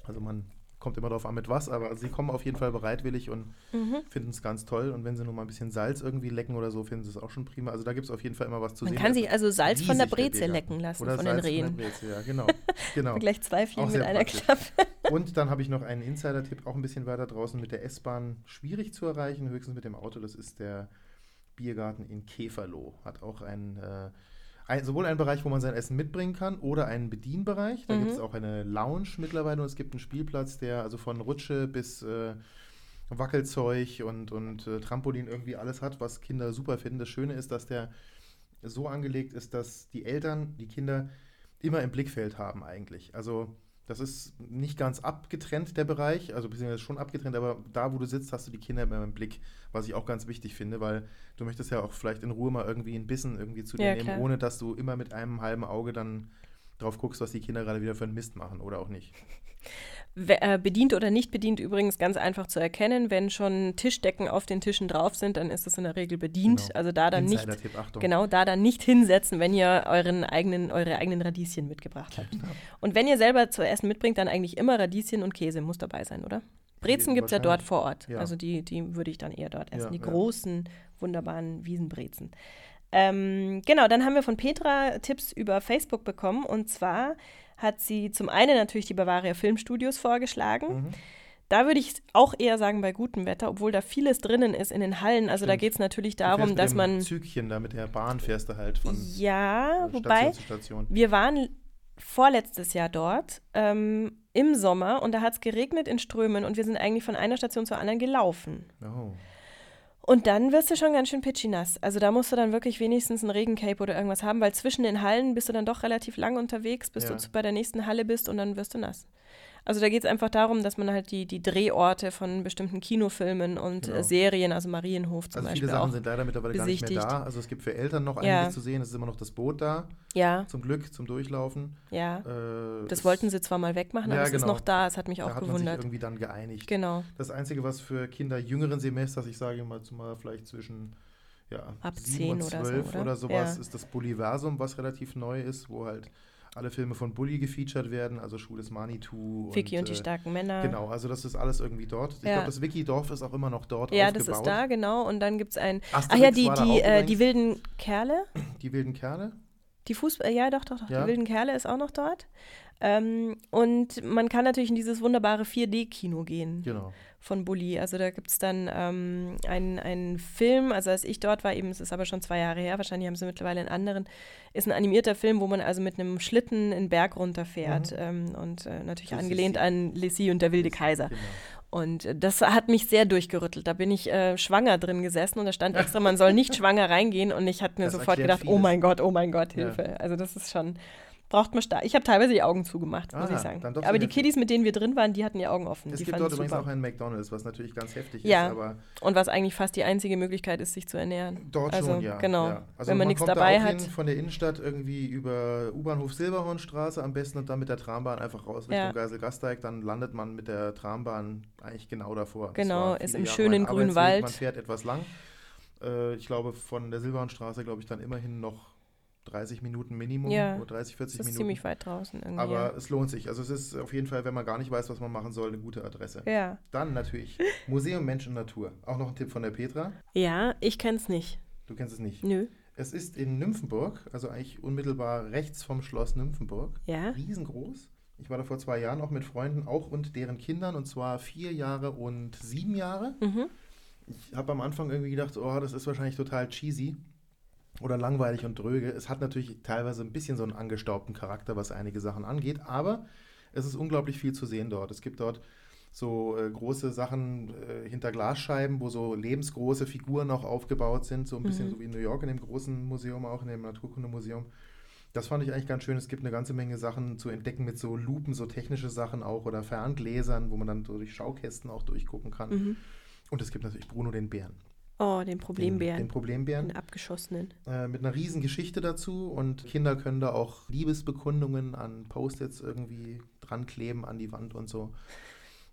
Speaker 3: Also man kommt immer darauf an mit was, aber sie kommen auf jeden Fall bereitwillig und
Speaker 2: Mhm.
Speaker 3: finden es ganz toll. Und wenn sie nur mal ein bisschen Salz irgendwie lecken oder so, finden sie es auch schon prima. Also da gibt es auf jeden Fall immer was zu
Speaker 2: Man
Speaker 3: sehen.
Speaker 2: kann
Speaker 3: Das
Speaker 2: sich also Salz von der Breze lecken lassen,
Speaker 3: Oder
Speaker 2: von den
Speaker 3: Salz
Speaker 2: Rehen.
Speaker 3: Von der Breze, ja, genau. genau.
Speaker 2: Gleich zwei Fliegen mit einer
Speaker 3: praktisch.
Speaker 2: Klappe.
Speaker 3: Und dann habe ich noch einen Insider-Tipp, auch ein bisschen weiter draußen mit der S-Bahn schwierig zu erreichen, höchstens mit dem Auto. Das ist der Biergarten in Käferloh. Hat auch einen, äh, ein, sowohl einen Bereich, wo man sein Essen mitbringen kann, oder einen Bedienbereich. Da
Speaker 2: Mhm.
Speaker 3: gibt es auch eine Lounge mittlerweile und es gibt einen Spielplatz, der also von Rutsche bis äh, Wackelzeug und, und äh, Trampolin irgendwie alles hat, was Kinder super finden. Das Schöne ist, dass der so angelegt ist, dass die Eltern die Kinder immer im Blickfeld haben eigentlich. Also das ist nicht ganz abgetrennt, der Bereich, also beziehungsweise schon abgetrennt, aber da, wo du sitzt, hast du die Kinder immer im Blick, was ich auch ganz wichtig finde, weil du möchtest ja auch vielleicht in Ruhe mal irgendwie einen Bissen irgendwie zu dir
Speaker 2: Ja,
Speaker 3: nehmen,
Speaker 2: klar.
Speaker 3: ohne dass du immer mit einem halben Auge dann drauf guckst, was die Kinder gerade wieder für einen Mist machen oder auch nicht.
Speaker 2: Äh, Bedient oder nicht bedient übrigens ganz einfach zu erkennen. Wenn schon Tischdecken auf den Tischen drauf sind, dann ist das in der Regel bedient.
Speaker 3: Genau.
Speaker 2: Also da dann nicht, genau, da dann nicht hinsetzen, wenn ihr euren eigenen, eure eigenen Radieschen mitgebracht habt.
Speaker 3: Genau.
Speaker 2: Und wenn ihr selber zu essen mitbringt, dann eigentlich immer Radieschen und Käse muss dabei sein, oder? Brezen gibt es ja dort vor Ort.
Speaker 3: Ja.
Speaker 2: Also die, die würde ich dann eher dort essen.
Speaker 3: Ja,
Speaker 2: die
Speaker 3: ja.
Speaker 2: großen, wunderbaren Wiesenbrezen. Ähm, genau, dann haben wir von Petra Tipps über Facebook bekommen. Und zwar hat sie zum einen natürlich die Bavaria Filmstudios vorgeschlagen.
Speaker 3: Mhm.
Speaker 2: Da würde ich auch eher sagen bei gutem Wetter, obwohl da vieles drinnen ist in den Hallen. Also da
Speaker 3: Stimmt.
Speaker 2: geht es natürlich darum,
Speaker 3: mit
Speaker 2: dass
Speaker 3: dem
Speaker 2: man.
Speaker 3: Zügchen da mit der Bahn fährst du halt von
Speaker 2: Ja,
Speaker 3: äh,
Speaker 2: wobei
Speaker 3: Station zu Station.
Speaker 2: wir waren vorletztes Jahr dort ähm, im Sommer und da hat es geregnet in Strömen und wir sind eigentlich von einer Station zur anderen gelaufen.
Speaker 3: Oh.
Speaker 2: Und dann wirst du schon ganz schön pitchy-nass. Also da musst du dann wirklich wenigstens ein Regencape oder irgendwas haben, weil zwischen den Hallen bist du dann doch relativ lang unterwegs, bis
Speaker 3: Ja.
Speaker 2: du bei der nächsten Halle bist und dann wirst du nass. Also da geht es einfach darum, dass man halt die, die Drehorte von bestimmten Kinofilmen und
Speaker 3: Genau.
Speaker 2: äh, Serien, also Marienhof zum
Speaker 3: Also
Speaker 2: Beispiel
Speaker 3: viele Sachen
Speaker 2: auch.
Speaker 3: sind leider mittlerweile gar nicht mehr
Speaker 2: besichtigt.
Speaker 3: da. Also es gibt für Eltern noch
Speaker 2: Ja.
Speaker 3: einiges zu sehen. Es ist immer noch das Boot da,
Speaker 2: Ja,
Speaker 3: zum Glück, zum Durchlaufen.
Speaker 2: ja.
Speaker 3: Äh,
Speaker 2: Das
Speaker 3: es-
Speaker 2: wollten sie zwar mal wegmachen, aber
Speaker 3: Ja,
Speaker 2: es ist
Speaker 3: genau.
Speaker 2: noch da. Es hat mich
Speaker 3: Da
Speaker 2: auch
Speaker 3: hat man sich
Speaker 2: gewundert.
Speaker 3: irgendwie dann geeinigt.
Speaker 2: Genau.
Speaker 3: Das Einzige, was für Kinder jüngeren Semesters, ich sage mal, zumal vielleicht zwischen ja,
Speaker 2: Ab
Speaker 3: sieben
Speaker 2: 10
Speaker 3: und
Speaker 2: oder so,
Speaker 3: zwölf
Speaker 2: oder?
Speaker 3: oder sowas,
Speaker 2: Ja.
Speaker 3: ist das Bulliversum, was relativ neu ist, wo halt alle Filme von Bully gefeatured werden, also Schuh des Manitou.
Speaker 2: Vicky und, die
Speaker 3: äh,
Speaker 2: starken Männer.
Speaker 3: Genau, also das ist alles irgendwie dort. Ich
Speaker 2: Ja.
Speaker 3: glaube, das Wiki-Dorf ist auch immer noch dort
Speaker 2: Ja,
Speaker 3: aufgebaut.
Speaker 2: das ist da, genau. Und dann gibt es ein. Ach
Speaker 3: Asterix
Speaker 2: ja, die, die, äh, die wilden Kerle.
Speaker 3: Die wilden Kerle.
Speaker 2: Die Fußball, ja, doch, doch, doch.
Speaker 3: Ja.
Speaker 2: Die wilden Kerle ist auch noch dort. Ähm, und man kann natürlich in dieses wunderbare 4D-Kino gehen
Speaker 3: Genau.
Speaker 2: von Bully. Also da gibt es dann ähm, einen, einen Film, also als ich dort war, eben, es ist aber schon zwei Jahre her, wahrscheinlich haben sie mittlerweile einen anderen, ist ein animierter Film, wo man also mit einem Schlitten einen Berg runterfährt.
Speaker 3: Mhm.
Speaker 2: Ähm, und äh, natürlich
Speaker 3: Zu
Speaker 2: angelehnt an Lissy und der wilde Kaiser.
Speaker 3: Genau.
Speaker 2: Und äh, das hat mich sehr durchgerüttelt. Da bin ich äh, schwanger drin gesessen und da stand extra, man soll nicht schwanger reingehen. Und ich hatte mir
Speaker 3: Das
Speaker 2: sofort gedacht, oh
Speaker 3: vieles.
Speaker 2: mein Gott, oh mein Gott,
Speaker 3: Ja.
Speaker 2: Hilfe. Also das ist schon, braucht man stark. Ich habe teilweise die Augen zugemacht, muss
Speaker 3: Ah,
Speaker 2: ich sagen.
Speaker 3: doch so
Speaker 2: Aber die. Kiddies, mit denen wir drin waren, die hatten die Augen offen.
Speaker 3: Es
Speaker 2: die
Speaker 3: gibt dort übrigens
Speaker 2: super.
Speaker 3: auch einen McDonalds, was natürlich ganz heftig
Speaker 2: Ja.
Speaker 3: ist, aber
Speaker 2: Und was eigentlich fast die einzige Möglichkeit ist, sich zu ernähren.
Speaker 3: dort
Speaker 2: also,
Speaker 3: schon, ja.
Speaker 2: Genau.
Speaker 3: ja. Also
Speaker 2: Wenn man
Speaker 3: man
Speaker 2: nichts dabei
Speaker 3: da
Speaker 2: hat.
Speaker 3: Hin, von der Innenstadt irgendwie über U-Bahnhof Silberhornstraße am besten und dann mit der Trambahn einfach raus Richtung
Speaker 2: Ja.
Speaker 3: Geisel-Gasteig, dann landet man mit der Trambahn eigentlich genau davor.
Speaker 2: Genau, ist im
Speaker 3: Jahre
Speaker 2: schönen grünen. Wald.
Speaker 3: Man fährt etwas lang. Äh, ich glaube, von der Silberhornstraße, glaube ich, dann immerhin noch 30 Minuten Minimum
Speaker 2: Ja,
Speaker 3: oder 30, 40
Speaker 2: Das ist
Speaker 3: Minuten.
Speaker 2: ziemlich weit draußen irgendwie.
Speaker 3: Aber es lohnt sich. Also es ist auf jeden Fall, wenn man gar nicht weiß, was man machen soll, eine gute Adresse.
Speaker 2: ja.
Speaker 3: Dann natürlich Museum Mensch und Natur. Auch noch ein Tipp von der Petra.
Speaker 2: Ja, ich kenne es nicht.
Speaker 3: Du kennst es nicht.
Speaker 2: Nö.
Speaker 3: Es ist in Nymphenburg, also eigentlich unmittelbar rechts vom Schloss Nymphenburg.
Speaker 2: Ja.
Speaker 3: Riesengroß. Ich war da vor zwei Jahren auch mit Freunden, auch und deren Kindern, und zwar vier Jahre und sieben Jahre.
Speaker 2: Mhm.
Speaker 3: Ich habe am Anfang irgendwie gedacht, oh, das ist wahrscheinlich total cheesy oder langweilig und dröge. Es hat natürlich teilweise ein bisschen so einen angestaubten Charakter, was einige Sachen angeht, aber es ist unglaublich viel zu sehen dort. Es gibt dort so äh, große Sachen äh, hinter Glasscheiben, wo so lebensgroße Figuren auch aufgebaut sind, so ein bisschen
Speaker 2: Mhm.
Speaker 3: so wie in New York in dem großen Museum, auch in dem Naturkundemuseum. Das fand ich eigentlich ganz schön. Es gibt eine ganze Menge Sachen zu entdecken mit so Lupen, so technische Sachen auch oder Ferngläsern, wo man dann durch Schaukästen auch durchgucken kann.
Speaker 2: Mhm.
Speaker 3: Und es gibt natürlich Bruno den Bären.
Speaker 2: Oh, den
Speaker 3: Den,
Speaker 2: Problembären.
Speaker 3: den Problembären.
Speaker 2: Den abgeschossenen.
Speaker 3: äh, mit einer riesen Geschichte dazu und Kinder können da auch Liebesbekundungen an Post-its irgendwie dran kleben an die Wand und so.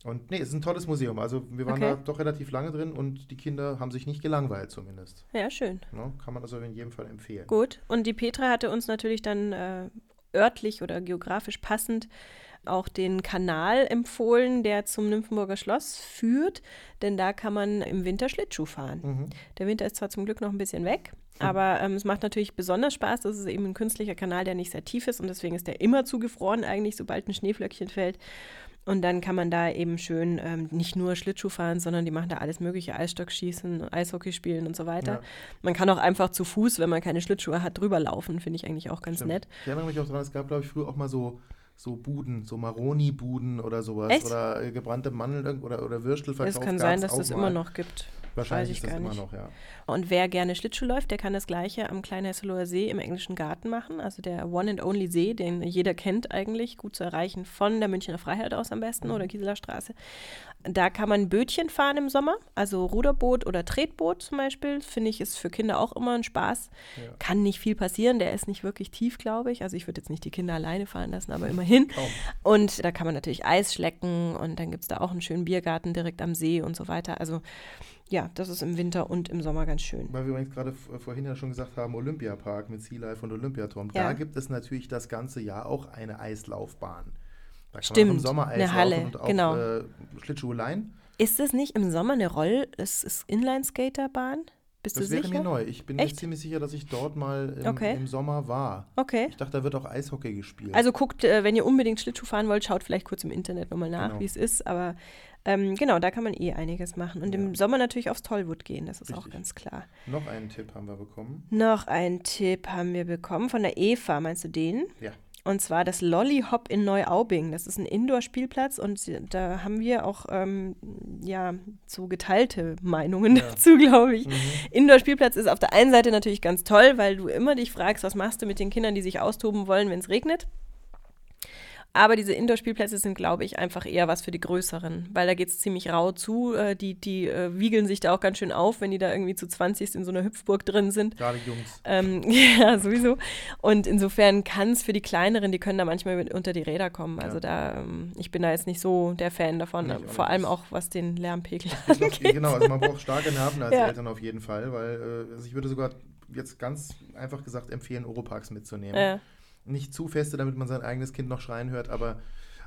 Speaker 3: Und nee, es ist ein tolles Museum. Also wir waren
Speaker 2: Okay.
Speaker 3: da doch relativ lange drin und die Kinder haben sich nicht gelangweilt zumindest.
Speaker 2: Ja, schön.
Speaker 3: Ne? Kann man also in jedem Fall empfehlen.
Speaker 2: Gut. Und die Petra hatte uns natürlich dann äh, örtlich oder geografisch passend auch den Kanal empfohlen, der zum Nymphenburger Schloss führt, denn da kann man im Winter Schlittschuh fahren.
Speaker 3: Mhm.
Speaker 2: Der Winter ist zwar zum Glück noch ein bisschen weg, aber ähm, es macht natürlich besonders Spaß. Das ist eben ein künstlicher Kanal, der nicht sehr tief ist und deswegen ist der immer zugefroren eigentlich, sobald ein Schneeflöckchen fällt. Und dann kann man da eben schön ähm, nicht nur Schlittschuh fahren, sondern die machen da alles mögliche, Eisstockschießen, Eishockey spielen und so weiter.
Speaker 3: Ja.
Speaker 2: Man kann auch einfach zu Fuß, wenn man keine Schlittschuhe hat, drüber laufen, finde ich eigentlich auch ganz
Speaker 3: Stimmt.
Speaker 2: nett.
Speaker 3: Ich erinnere mich auch daran, es gab, glaube ich, früher auch mal so, so Buden, so Maroni-Buden oder sowas.
Speaker 2: Echt?
Speaker 3: Oder äh, gebrannte Mandeln oder, oder Würstelverkauf.
Speaker 2: Es kann sein, dass
Speaker 3: auch
Speaker 2: das
Speaker 3: mal.
Speaker 2: immer noch gibt.
Speaker 3: Wahrscheinlich
Speaker 2: weiß ich
Speaker 3: ist das
Speaker 2: gar
Speaker 3: immer
Speaker 2: nicht.
Speaker 3: noch, ja.
Speaker 2: Und wer gerne Schlittschuh läuft, der kann das Gleiche am Kleinen Hesseloher See im englischen Garten machen. Also der One and Only See, den jeder kennt eigentlich, gut zu erreichen von der Münchner Freiheit aus am besten oder Kieseler Straße. Da kann man Bötchen fahren im Sommer, also Ruderboot oder Tretboot zum Beispiel. Finde ich, ist für Kinder auch immer ein Spaß.
Speaker 3: Ja.
Speaker 2: Kann nicht viel passieren, der ist nicht wirklich tief, glaube ich. Also ich würde jetzt nicht die Kinder alleine fahren lassen, aber immerhin.
Speaker 3: Kaum.
Speaker 2: Und da kann man natürlich Eis schlecken und dann gibt es da auch einen schönen Biergarten direkt am See und so weiter. Also ja, das ist im Winter und im Sommer ganz schön.
Speaker 3: Weil wir übrigens gerade vorhin ja schon gesagt haben, Olympiapark mit Sea Life und Olympiaturm.
Speaker 2: Ja.
Speaker 3: Da gibt es natürlich das ganze Jahr auch eine Eislaufbahn. Da kann man
Speaker 2: Stimmt,
Speaker 3: im Sommer
Speaker 2: eine
Speaker 3: Eis
Speaker 2: Halle,
Speaker 3: laufen und auch
Speaker 2: genau.
Speaker 3: äh, Schlittschuhe leihen.
Speaker 2: Ist es nicht im Sommer eine Roll? Es ist Inline-Skaterbahn? Bist
Speaker 3: Das
Speaker 2: du
Speaker 3: wäre
Speaker 2: sicher?
Speaker 3: mir neu. Ich bin mir
Speaker 2: Echt?
Speaker 3: ziemlich sicher, dass ich dort mal im,
Speaker 2: Okay.
Speaker 3: im Sommer war.
Speaker 2: Okay.
Speaker 3: Ich dachte, da wird auch Eishockey gespielt.
Speaker 2: Also guckt, äh, wenn ihr unbedingt Schlittschuh fahren wollt, schaut vielleicht kurz im Internet nochmal nach,
Speaker 3: Genau.
Speaker 2: wie es ist. Aber ähm, genau, da kann man eh einiges machen. Und im
Speaker 3: Ja.
Speaker 2: Sommer natürlich aufs Tollwood gehen, das ist auch
Speaker 3: Richtig.
Speaker 2: ganz klar.
Speaker 3: Noch einen Tipp haben wir bekommen.
Speaker 2: Noch einen Tipp haben wir bekommen von der Eva, meinst du den?
Speaker 3: Ja.
Speaker 2: Und zwar das Lolly Hop in Neuaubing. Das ist ein Indoor-Spielplatz und da haben wir auch ähm, ja so geteilte Meinungen
Speaker 3: Ja.
Speaker 2: dazu, glaube ich.
Speaker 3: Mhm.
Speaker 2: Indoor-Spielplatz ist auf der einen Seite natürlich ganz toll, weil du immer dich fragst, was machst du mit den Kindern, die sich austoben wollen, wenn es regnet. Aber diese Indoor-Spielplätze sind, glaube ich, einfach eher was für die Größeren, weil da geht es ziemlich rau zu. Äh, die die äh, wiegeln sich da auch ganz schön auf, wenn die da irgendwie zu 20 in so einer Hüpfburg drin sind.
Speaker 3: Gerade Jungs.
Speaker 2: Ähm, ja, sowieso. Und insofern kann es für die Kleineren, die können da manchmal mit unter die Räder kommen. Also
Speaker 3: Ja.
Speaker 2: da, ähm, ich bin da jetzt nicht so der Fan davon,
Speaker 3: Nee,
Speaker 2: vor allem auch was den Lärmpegel
Speaker 3: Ich glaub, genau, also man braucht starke Nerven als
Speaker 2: Ja.
Speaker 3: Eltern auf jeden Fall, weil äh, also ich würde sogar jetzt ganz einfach gesagt empfehlen, Oropax mitzunehmen.
Speaker 2: äh,
Speaker 3: Nicht zu feste, damit man sein eigenes Kind noch schreien hört, aber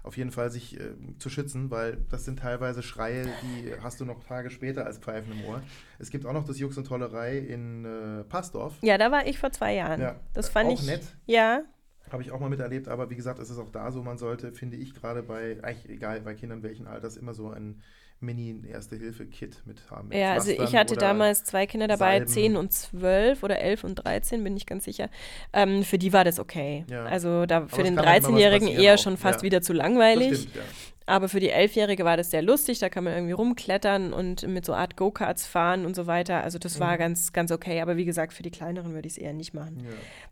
Speaker 3: auf jeden Fall sich äh, zu schützen, weil das sind teilweise Schreie, die hast du noch Tage später als Pfeifen im Ohr. Es gibt auch noch das Jux und Tollerei in äh, Passdorf.
Speaker 2: ja, da war ich vor zwei Jahren.
Speaker 3: Ja,
Speaker 2: das fand
Speaker 3: auch
Speaker 2: ich.
Speaker 3: nett.
Speaker 2: Ja,
Speaker 3: Habe ich auch mal miterlebt, aber wie gesagt, es ist auch da so, man sollte, finde ich, gerade bei, eigentlich egal bei Kindern welchen Alters, immer so ein Mini-Erste-Hilfe-Kit mit haben. mit
Speaker 2: ja, also ich hatte damals zwei Kinder dabei,
Speaker 3: Salben.
Speaker 2: 10 und 12 oder 11 und 13, bin ich ganz sicher. Ähm, für die war das okay.
Speaker 3: Ja.
Speaker 2: Also da für den
Speaker 3: kann halt mal was
Speaker 2: 13-Jährigen
Speaker 3: passieren
Speaker 2: eher
Speaker 3: auch,
Speaker 2: schon fast
Speaker 3: ja.
Speaker 2: wieder zu
Speaker 3: Das
Speaker 2: langweilig.
Speaker 3: stimmt, ja.
Speaker 2: Aber für die Elfjährige war das sehr lustig. Da kann man irgendwie rumklettern und mit so Art Go-Karts fahren und so weiter. Also das war
Speaker 3: Mhm.
Speaker 2: ganz, ganz okay. Aber wie gesagt, für die Kleineren würde ich es eher nicht machen.
Speaker 3: Ja.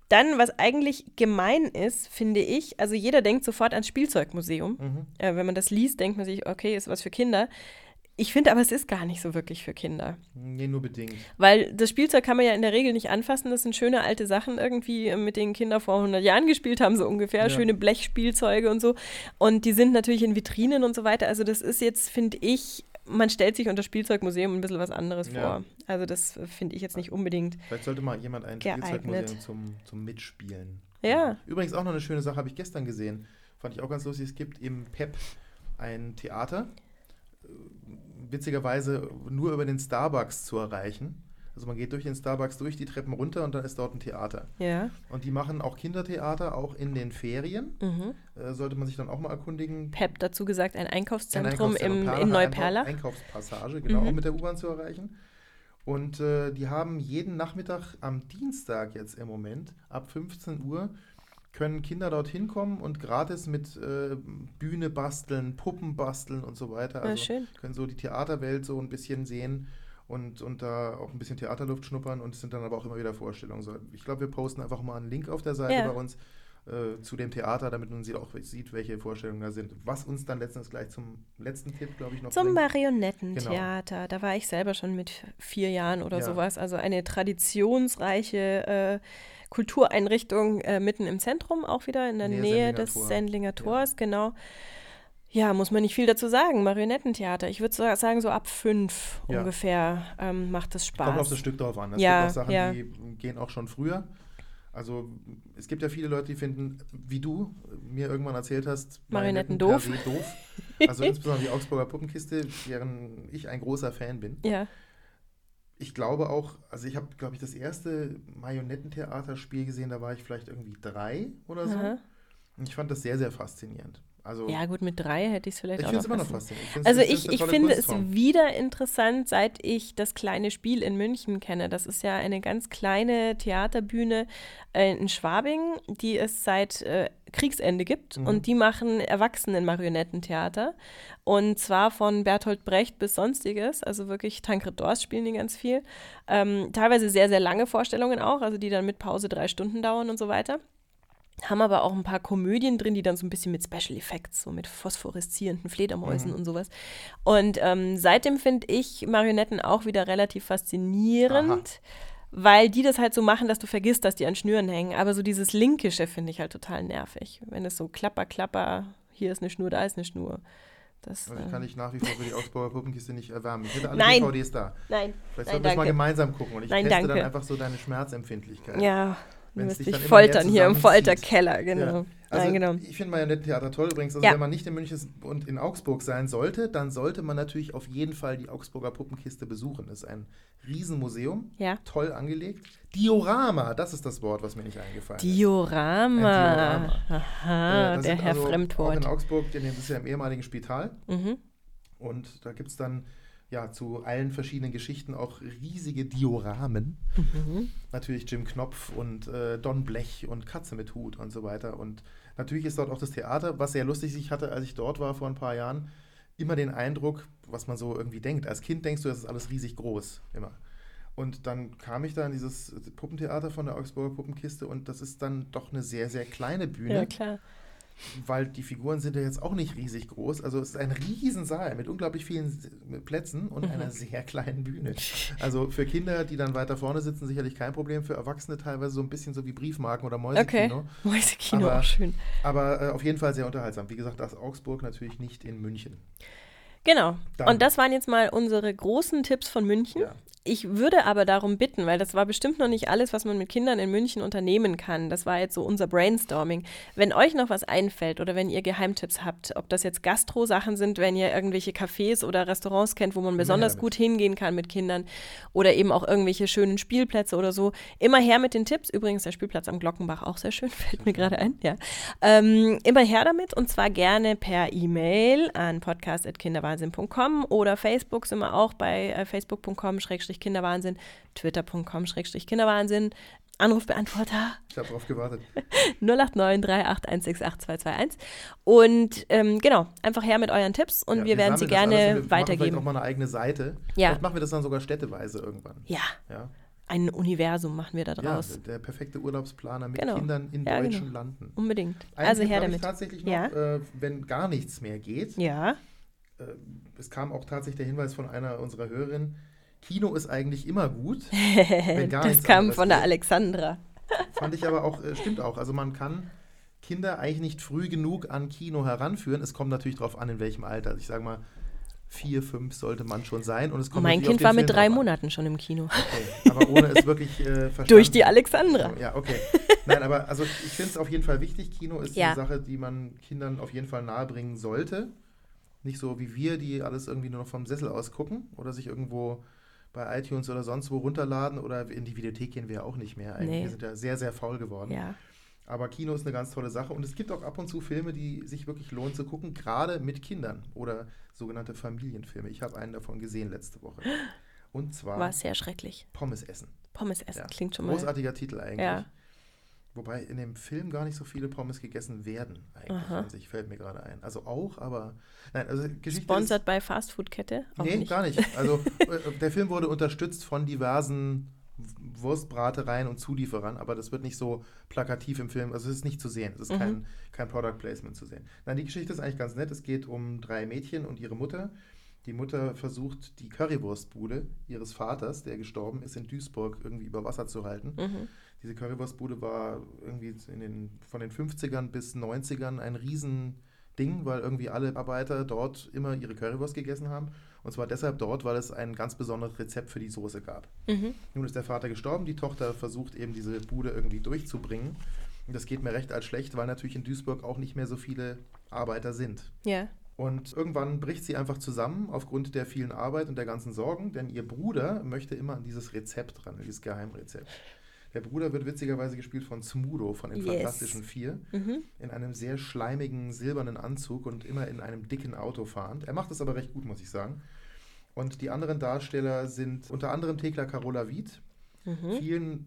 Speaker 2: Dann, was eigentlich gemein ist, finde ich, also jeder denkt sofort ans Spielzeugmuseum.
Speaker 3: Mhm.
Speaker 2: Äh, wenn man das liest, denkt man sich, okay, ist was für Kinder. Ich finde aber, es ist gar nicht so wirklich für Kinder.
Speaker 3: Nee, nur bedingt.
Speaker 2: Weil das Spielzeug kann man ja in der Regel nicht anfassen. Das sind schöne alte Sachen irgendwie, äh, mit denen Kinder vor 100 Jahren gespielt haben, so ungefähr.
Speaker 3: Ja.
Speaker 2: Schöne Blechspielzeuge und so. Und die sind natürlich in Vitrinen und so weiter. Also das ist jetzt, finde ich, man stellt sich unter Spielzeugmuseum ein bisschen was anderes
Speaker 3: Ja.
Speaker 2: vor. Also das äh, finde ich jetzt nicht unbedingt.
Speaker 3: Vielleicht sollte mal jemand ein
Speaker 2: Geeignet.
Speaker 3: Spielzeugmuseum zum, zum Mitspielen.
Speaker 2: Ja.
Speaker 3: Übrigens auch noch eine schöne Sache, habe ich gestern gesehen. Fand ich auch ganz lustig. Es gibt im PEP ein Theater. Witzigerweise nur über den Starbucks zu erreichen. Also man geht durch den Starbucks durch die Treppen runter und dann ist dort ein Theater.
Speaker 2: Ja.
Speaker 3: Und die machen auch Kindertheater, auch in den Ferien.
Speaker 2: Mhm.
Speaker 3: Äh, sollte man sich dann auch mal erkundigen.
Speaker 2: Pep dazu gesagt, ein
Speaker 3: Ein
Speaker 2: Einkaufszentrum, im, in Neuperlach.
Speaker 3: Einkauf- Einkaufspassage, genau,
Speaker 2: Mhm.
Speaker 3: auch mit der U-Bahn zu erreichen. Und äh, die haben jeden Nachmittag am Dienstag jetzt im Moment ab 15 Uhr können Kinder dorthin kommen und gratis mit äh, Bühne basteln, Puppen basteln und so weiter.
Speaker 2: Ja,
Speaker 3: Also
Speaker 2: schön.
Speaker 3: können so die Theaterwelt so ein bisschen sehen und, und da auch ein bisschen Theaterluft schnuppern und es sind dann aber auch immer wieder Vorstellungen. So, ich glaube, wir posten einfach mal einen Link auf der Seite
Speaker 2: Ja.
Speaker 3: bei uns. äh, zu dem Theater, damit man sie auch sieht, welche Vorstellungen da sind. Was uns dann letztens gleich zum letzten Tipp, glaube ich, noch
Speaker 2: Zum
Speaker 3: bringt.
Speaker 2: Marionettentheater.
Speaker 3: Genau.
Speaker 2: Da war ich selber schon mit vier Jahren oder
Speaker 3: Ja.
Speaker 2: sowas. Also eine traditionsreiche äh, Kultureinrichtung äh, mitten im Zentrum, auch wieder in der
Speaker 3: Nähe
Speaker 2: Nähe des
Speaker 3: Tor.
Speaker 2: Sendlinger Tors, genau. Ja, muss man nicht viel dazu sagen. Marionettentheater. Ich würde sagen, so ab fünf
Speaker 3: Ja.
Speaker 2: ungefähr ähm, macht es Spaß.
Speaker 3: Kommt auf das Stück drauf an. Es
Speaker 2: Ja,
Speaker 3: gibt auch Sachen,
Speaker 2: ja.
Speaker 3: die gehen auch schon früher. Also es gibt ja viele Leute, die finden, wie du mir irgendwann erzählt hast,
Speaker 2: Marionetten doof.
Speaker 3: doof. Also insbesondere die Augsburger Puppenkiste, deren ich ein großer Fan bin.
Speaker 2: ja.
Speaker 3: Ich glaube auch, also ich habe, glaube ich, das erste Marionettentheaterspiel gesehen, da war ich vielleicht irgendwie drei oder so.
Speaker 2: Aha.
Speaker 3: Und ich fand das sehr, sehr faszinierend. Also
Speaker 2: ja, gut, mit drei hätte ich es vielleicht
Speaker 3: ich
Speaker 2: auch
Speaker 3: finde es
Speaker 2: noch
Speaker 3: immer noch faszinierend. find's-
Speaker 2: Also ich, ich finde es wieder interessant, seit ich das kleine Spiel in München kenne. Das ist ja eine ganz kleine Theaterbühne äh, in Schwabing, die es seit äh, Kriegsende gibt.
Speaker 3: Mhm.
Speaker 2: Und die machen Erwachsenen-Marionettentheater. Und zwar von Bertolt Brecht bis Sonstiges. Also wirklich Tancred Dors spielen die ganz viel. Ähm, teilweise sehr, sehr lange Vorstellungen auch, also die dann mit Pause drei Stunden dauern und so weiter. Haben aber auch ein paar Komödien drin, die dann so ein bisschen mit Special Effects, so mit phosphoreszierenden Fledermäusen
Speaker 3: Mhm.
Speaker 2: und sowas. Und ähm, seitdem finde ich Marionetten auch wieder relativ faszinierend, weil die das halt so machen, dass du vergisst, dass die an Schnüren hängen. Aber so dieses Linkische finde ich halt total nervig. Wenn es so klapper, klapper, hier ist eine Schnur, da ist eine Schnur. Das,
Speaker 3: Also ich kann dich nach wie vor für die Augsburger Puppenkiste nicht erwärmen. Ich hätte alle
Speaker 2: Nein.
Speaker 3: DVDs da.
Speaker 2: nein,
Speaker 3: Vielleicht sollten wir es mal gemeinsam gucken und ich
Speaker 2: Nein,
Speaker 3: teste dann
Speaker 2: danke.
Speaker 3: einfach so deine Schmerzempfindlichkeit.
Speaker 2: ja,
Speaker 3: dich dann immer
Speaker 2: foltern hier im. Folterkeller, genau.
Speaker 3: Ja. Also
Speaker 2: Nein, genau.
Speaker 3: ich finde Marionettentheater toll übrigens. Also
Speaker 2: Ja.
Speaker 3: wenn man nicht in München ist und in Augsburg sein sollte, dann sollte man natürlich auf jeden Fall die Augsburger Puppenkiste besuchen. Das ist ein Riesenmuseum,
Speaker 2: Ja.
Speaker 3: toll angelegt. Diorama, das ist das Wort, was mir nicht eingefallen ist.
Speaker 2: Diorama.
Speaker 3: Ein Diorama.
Speaker 2: Aha,
Speaker 3: Äh,
Speaker 2: der Herr
Speaker 3: also Auch
Speaker 2: Fremdwort.
Speaker 3: in Augsburg, das ist ja im ehemaligen Spital.
Speaker 2: Mhm.
Speaker 3: Und da gibt es dann ja zu allen verschiedenen Geschichten auch riesige Dioramen.
Speaker 2: Mhm.
Speaker 3: Natürlich Jim Knopf und äh, Don Blech und Katze mit Hut und so weiter. Und natürlich ist dort auch das Theater, was sehr lustig ich hatte, als ich dort war vor ein paar Jahren, immer den Eindruck, was man so irgendwie denkt. Als Kind denkst du, das ist alles riesig groß, immer. Und dann kam ich da in dieses Puppentheater von der Augsburger Puppenkiste und das ist dann doch eine sehr, sehr kleine Bühne
Speaker 2: Ja, klar.
Speaker 3: Weil die Figuren sind ja jetzt auch nicht riesig groß. Also es ist ein Riesensaal mit unglaublich vielen Plätzen und
Speaker 2: Mhm.
Speaker 3: einer sehr kleinen Bühne. Also für Kinder, die dann weiter vorne sitzen, sicherlich kein Problem. Für Erwachsene teilweise so ein bisschen so wie Briefmarken oder
Speaker 2: Okay.
Speaker 3: Mäusekino.
Speaker 2: Mäusekino,
Speaker 3: Aber-
Speaker 2: auch schön.
Speaker 3: Aber äh, auf jeden Fall sehr unterhaltsam. Wie gesagt, das Augsburg natürlich nicht in München.
Speaker 2: Genau.
Speaker 3: Dann-
Speaker 2: Und das waren jetzt mal unsere großen Tipps von München.
Speaker 3: Ja.
Speaker 2: Ich würde aber darum bitten, weil das war bestimmt noch nicht alles, was man mit Kindern in München unternehmen kann. Das war jetzt so unser Brainstorming. Wenn euch noch was einfällt oder wenn ihr Geheimtipps habt, ob das jetzt Gastro-Sachen sind, wenn ihr irgendwelche Cafés oder Restaurants kennt, wo man besonders gut hingehen kann mit Kindern oder eben auch irgendwelche schönen Spielplätze oder so, immer her mit den Tipps. Übrigens der Spielplatz am Glockenbach auch sehr schön, fällt mir gerade ein. Ja. Ähm, immer her damit und zwar gerne per E-Mail an podcast.kinderwahnsinn.com oder Facebook sind wir auch bei äh, facebook.com-kinderwahnsinn, twitter.com-kinderwahnsinn, Anrufbeantworter
Speaker 3: Ich habe darauf gewartet.
Speaker 2: 089 38168 221 und ähm, genau, einfach her mit euren Tipps und
Speaker 3: Ja,
Speaker 2: wir werden sie gerne
Speaker 3: und wir machen vielleicht
Speaker 2: weitergeben.
Speaker 3: auch mal eine eigene Seite.
Speaker 2: Ja.
Speaker 3: Vielleicht machen wir das dann sogar städteweise irgendwann.
Speaker 2: Ja,
Speaker 3: Ja,
Speaker 2: ein Universum machen wir da
Speaker 3: ja
Speaker 2: draus.
Speaker 3: der perfekte Urlaubsplaner mit
Speaker 2: Genau.
Speaker 3: Kindern in
Speaker 2: Ja,
Speaker 3: deutschen
Speaker 2: genau.
Speaker 3: Landen.
Speaker 2: Unbedingt.
Speaker 3: Einen
Speaker 2: also
Speaker 3: Tipp
Speaker 2: her
Speaker 3: habe ich
Speaker 2: damit.
Speaker 3: tatsächlich noch,
Speaker 2: Ja.
Speaker 3: äh, wenn gar nichts mehr geht.
Speaker 2: Ja,
Speaker 3: Äh, es kam auch tatsächlich der Hinweis von einer unserer Hörerinnen, Kino ist eigentlich immer gut.
Speaker 2: das kam von der. Alexandra.
Speaker 3: Fand ich aber auch, äh, stimmt auch. Also man kann Kinder eigentlich nicht früh genug an Kino heranführen. Es kommt natürlich darauf an, in welchem Alter. Also ich sage mal, vier, fünf sollte man schon sein. Und es kommt
Speaker 2: Mein Kind war mit
Speaker 3: Film
Speaker 2: drei
Speaker 3: drauf an.
Speaker 2: Monaten schon im Kino.
Speaker 3: Okay. Aber ohne es wirklich äh, verstanden.
Speaker 2: Durch die Alexandra.
Speaker 3: Ja, okay. Nein, aber also ich finde es auf jeden Fall wichtig. Kino ist
Speaker 2: Ja.
Speaker 3: eine Sache, die man Kindern auf jeden Fall nahebringen sollte. Nicht so wie wir, die alles irgendwie nur noch vom Sessel aus gucken oder sich irgendwo bei iTunes oder sonst wo runterladen oder in die Videothek gehen wir ja auch nicht mehr. Eigentlich.
Speaker 2: Nee.
Speaker 3: Wir sind ja sehr, sehr faul geworden.
Speaker 2: Ja.
Speaker 3: Aber Kino ist eine ganz tolle Sache und es gibt auch ab und zu Filme, die sich wirklich lohnen zu gucken, gerade mit Kindern oder sogenannte Familienfilme. Ich habe einen davon gesehen letzte Woche. Und zwar
Speaker 2: War sehr schrecklich.
Speaker 3: Pommes essen.
Speaker 2: Pommes essen
Speaker 3: Ja.
Speaker 2: klingt schon mal.
Speaker 3: Großartiger Titel eigentlich.
Speaker 2: Ja.
Speaker 3: Wobei in dem Film gar nicht so viele Pommes gegessen werden, eigentlich an sich, fällt mir gerade ein. Also auch, aber nein, also Geschichte
Speaker 2: Sponsored bei Fastfood-Kette?
Speaker 3: Nee, gar nicht. Also äh, der Film wurde unterstützt von diversen Wurstbratereien und Zulieferern, aber das wird nicht so plakativ im Film, also es ist nicht zu sehen, es ist
Speaker 2: Mhm.
Speaker 3: kein, kein Product Placement zu sehen. Nein, die Geschichte ist eigentlich ganz nett, es geht um drei Mädchen und ihre Mutter. Die Mutter versucht, die Currywurstbude ihres Vaters, der gestorben ist, in Duisburg irgendwie über Wasser zu halten.
Speaker 2: Mhm.
Speaker 3: Diese Currywurstbude war irgendwie den, von den 50ern bis 90ern ein Riesending, weil irgendwie alle Arbeiter dort immer ihre Currywurst gegessen haben. Und zwar deshalb dort, weil es ein ganz besonderes Rezept für die Soße gab.
Speaker 2: Mhm.
Speaker 3: Nun ist der Vater gestorben, die Tochter versucht eben diese Bude irgendwie durchzubringen. Und das geht mir recht als schlecht, weil natürlich in Duisburg auch nicht mehr so viele Arbeiter sind.
Speaker 2: Ja.
Speaker 3: Und irgendwann bricht sie einfach zusammen aufgrund der vielen Arbeit und der ganzen Sorgen, denn ihr Bruder möchte immer an dieses Rezept ran, an dieses Geheimrezept. Der Bruder wird witzigerweise gespielt von Smudo von den
Speaker 2: Yes.
Speaker 3: Fantastischen Vier,
Speaker 2: Mhm.
Speaker 3: in einem sehr schleimigen silbernen Anzug und immer in einem dicken Auto fahrend. Er macht es aber recht gut, muss ich sagen. Und die anderen Darsteller sind unter anderem Thekla Carola Wied,
Speaker 2: Mhm.
Speaker 3: vielen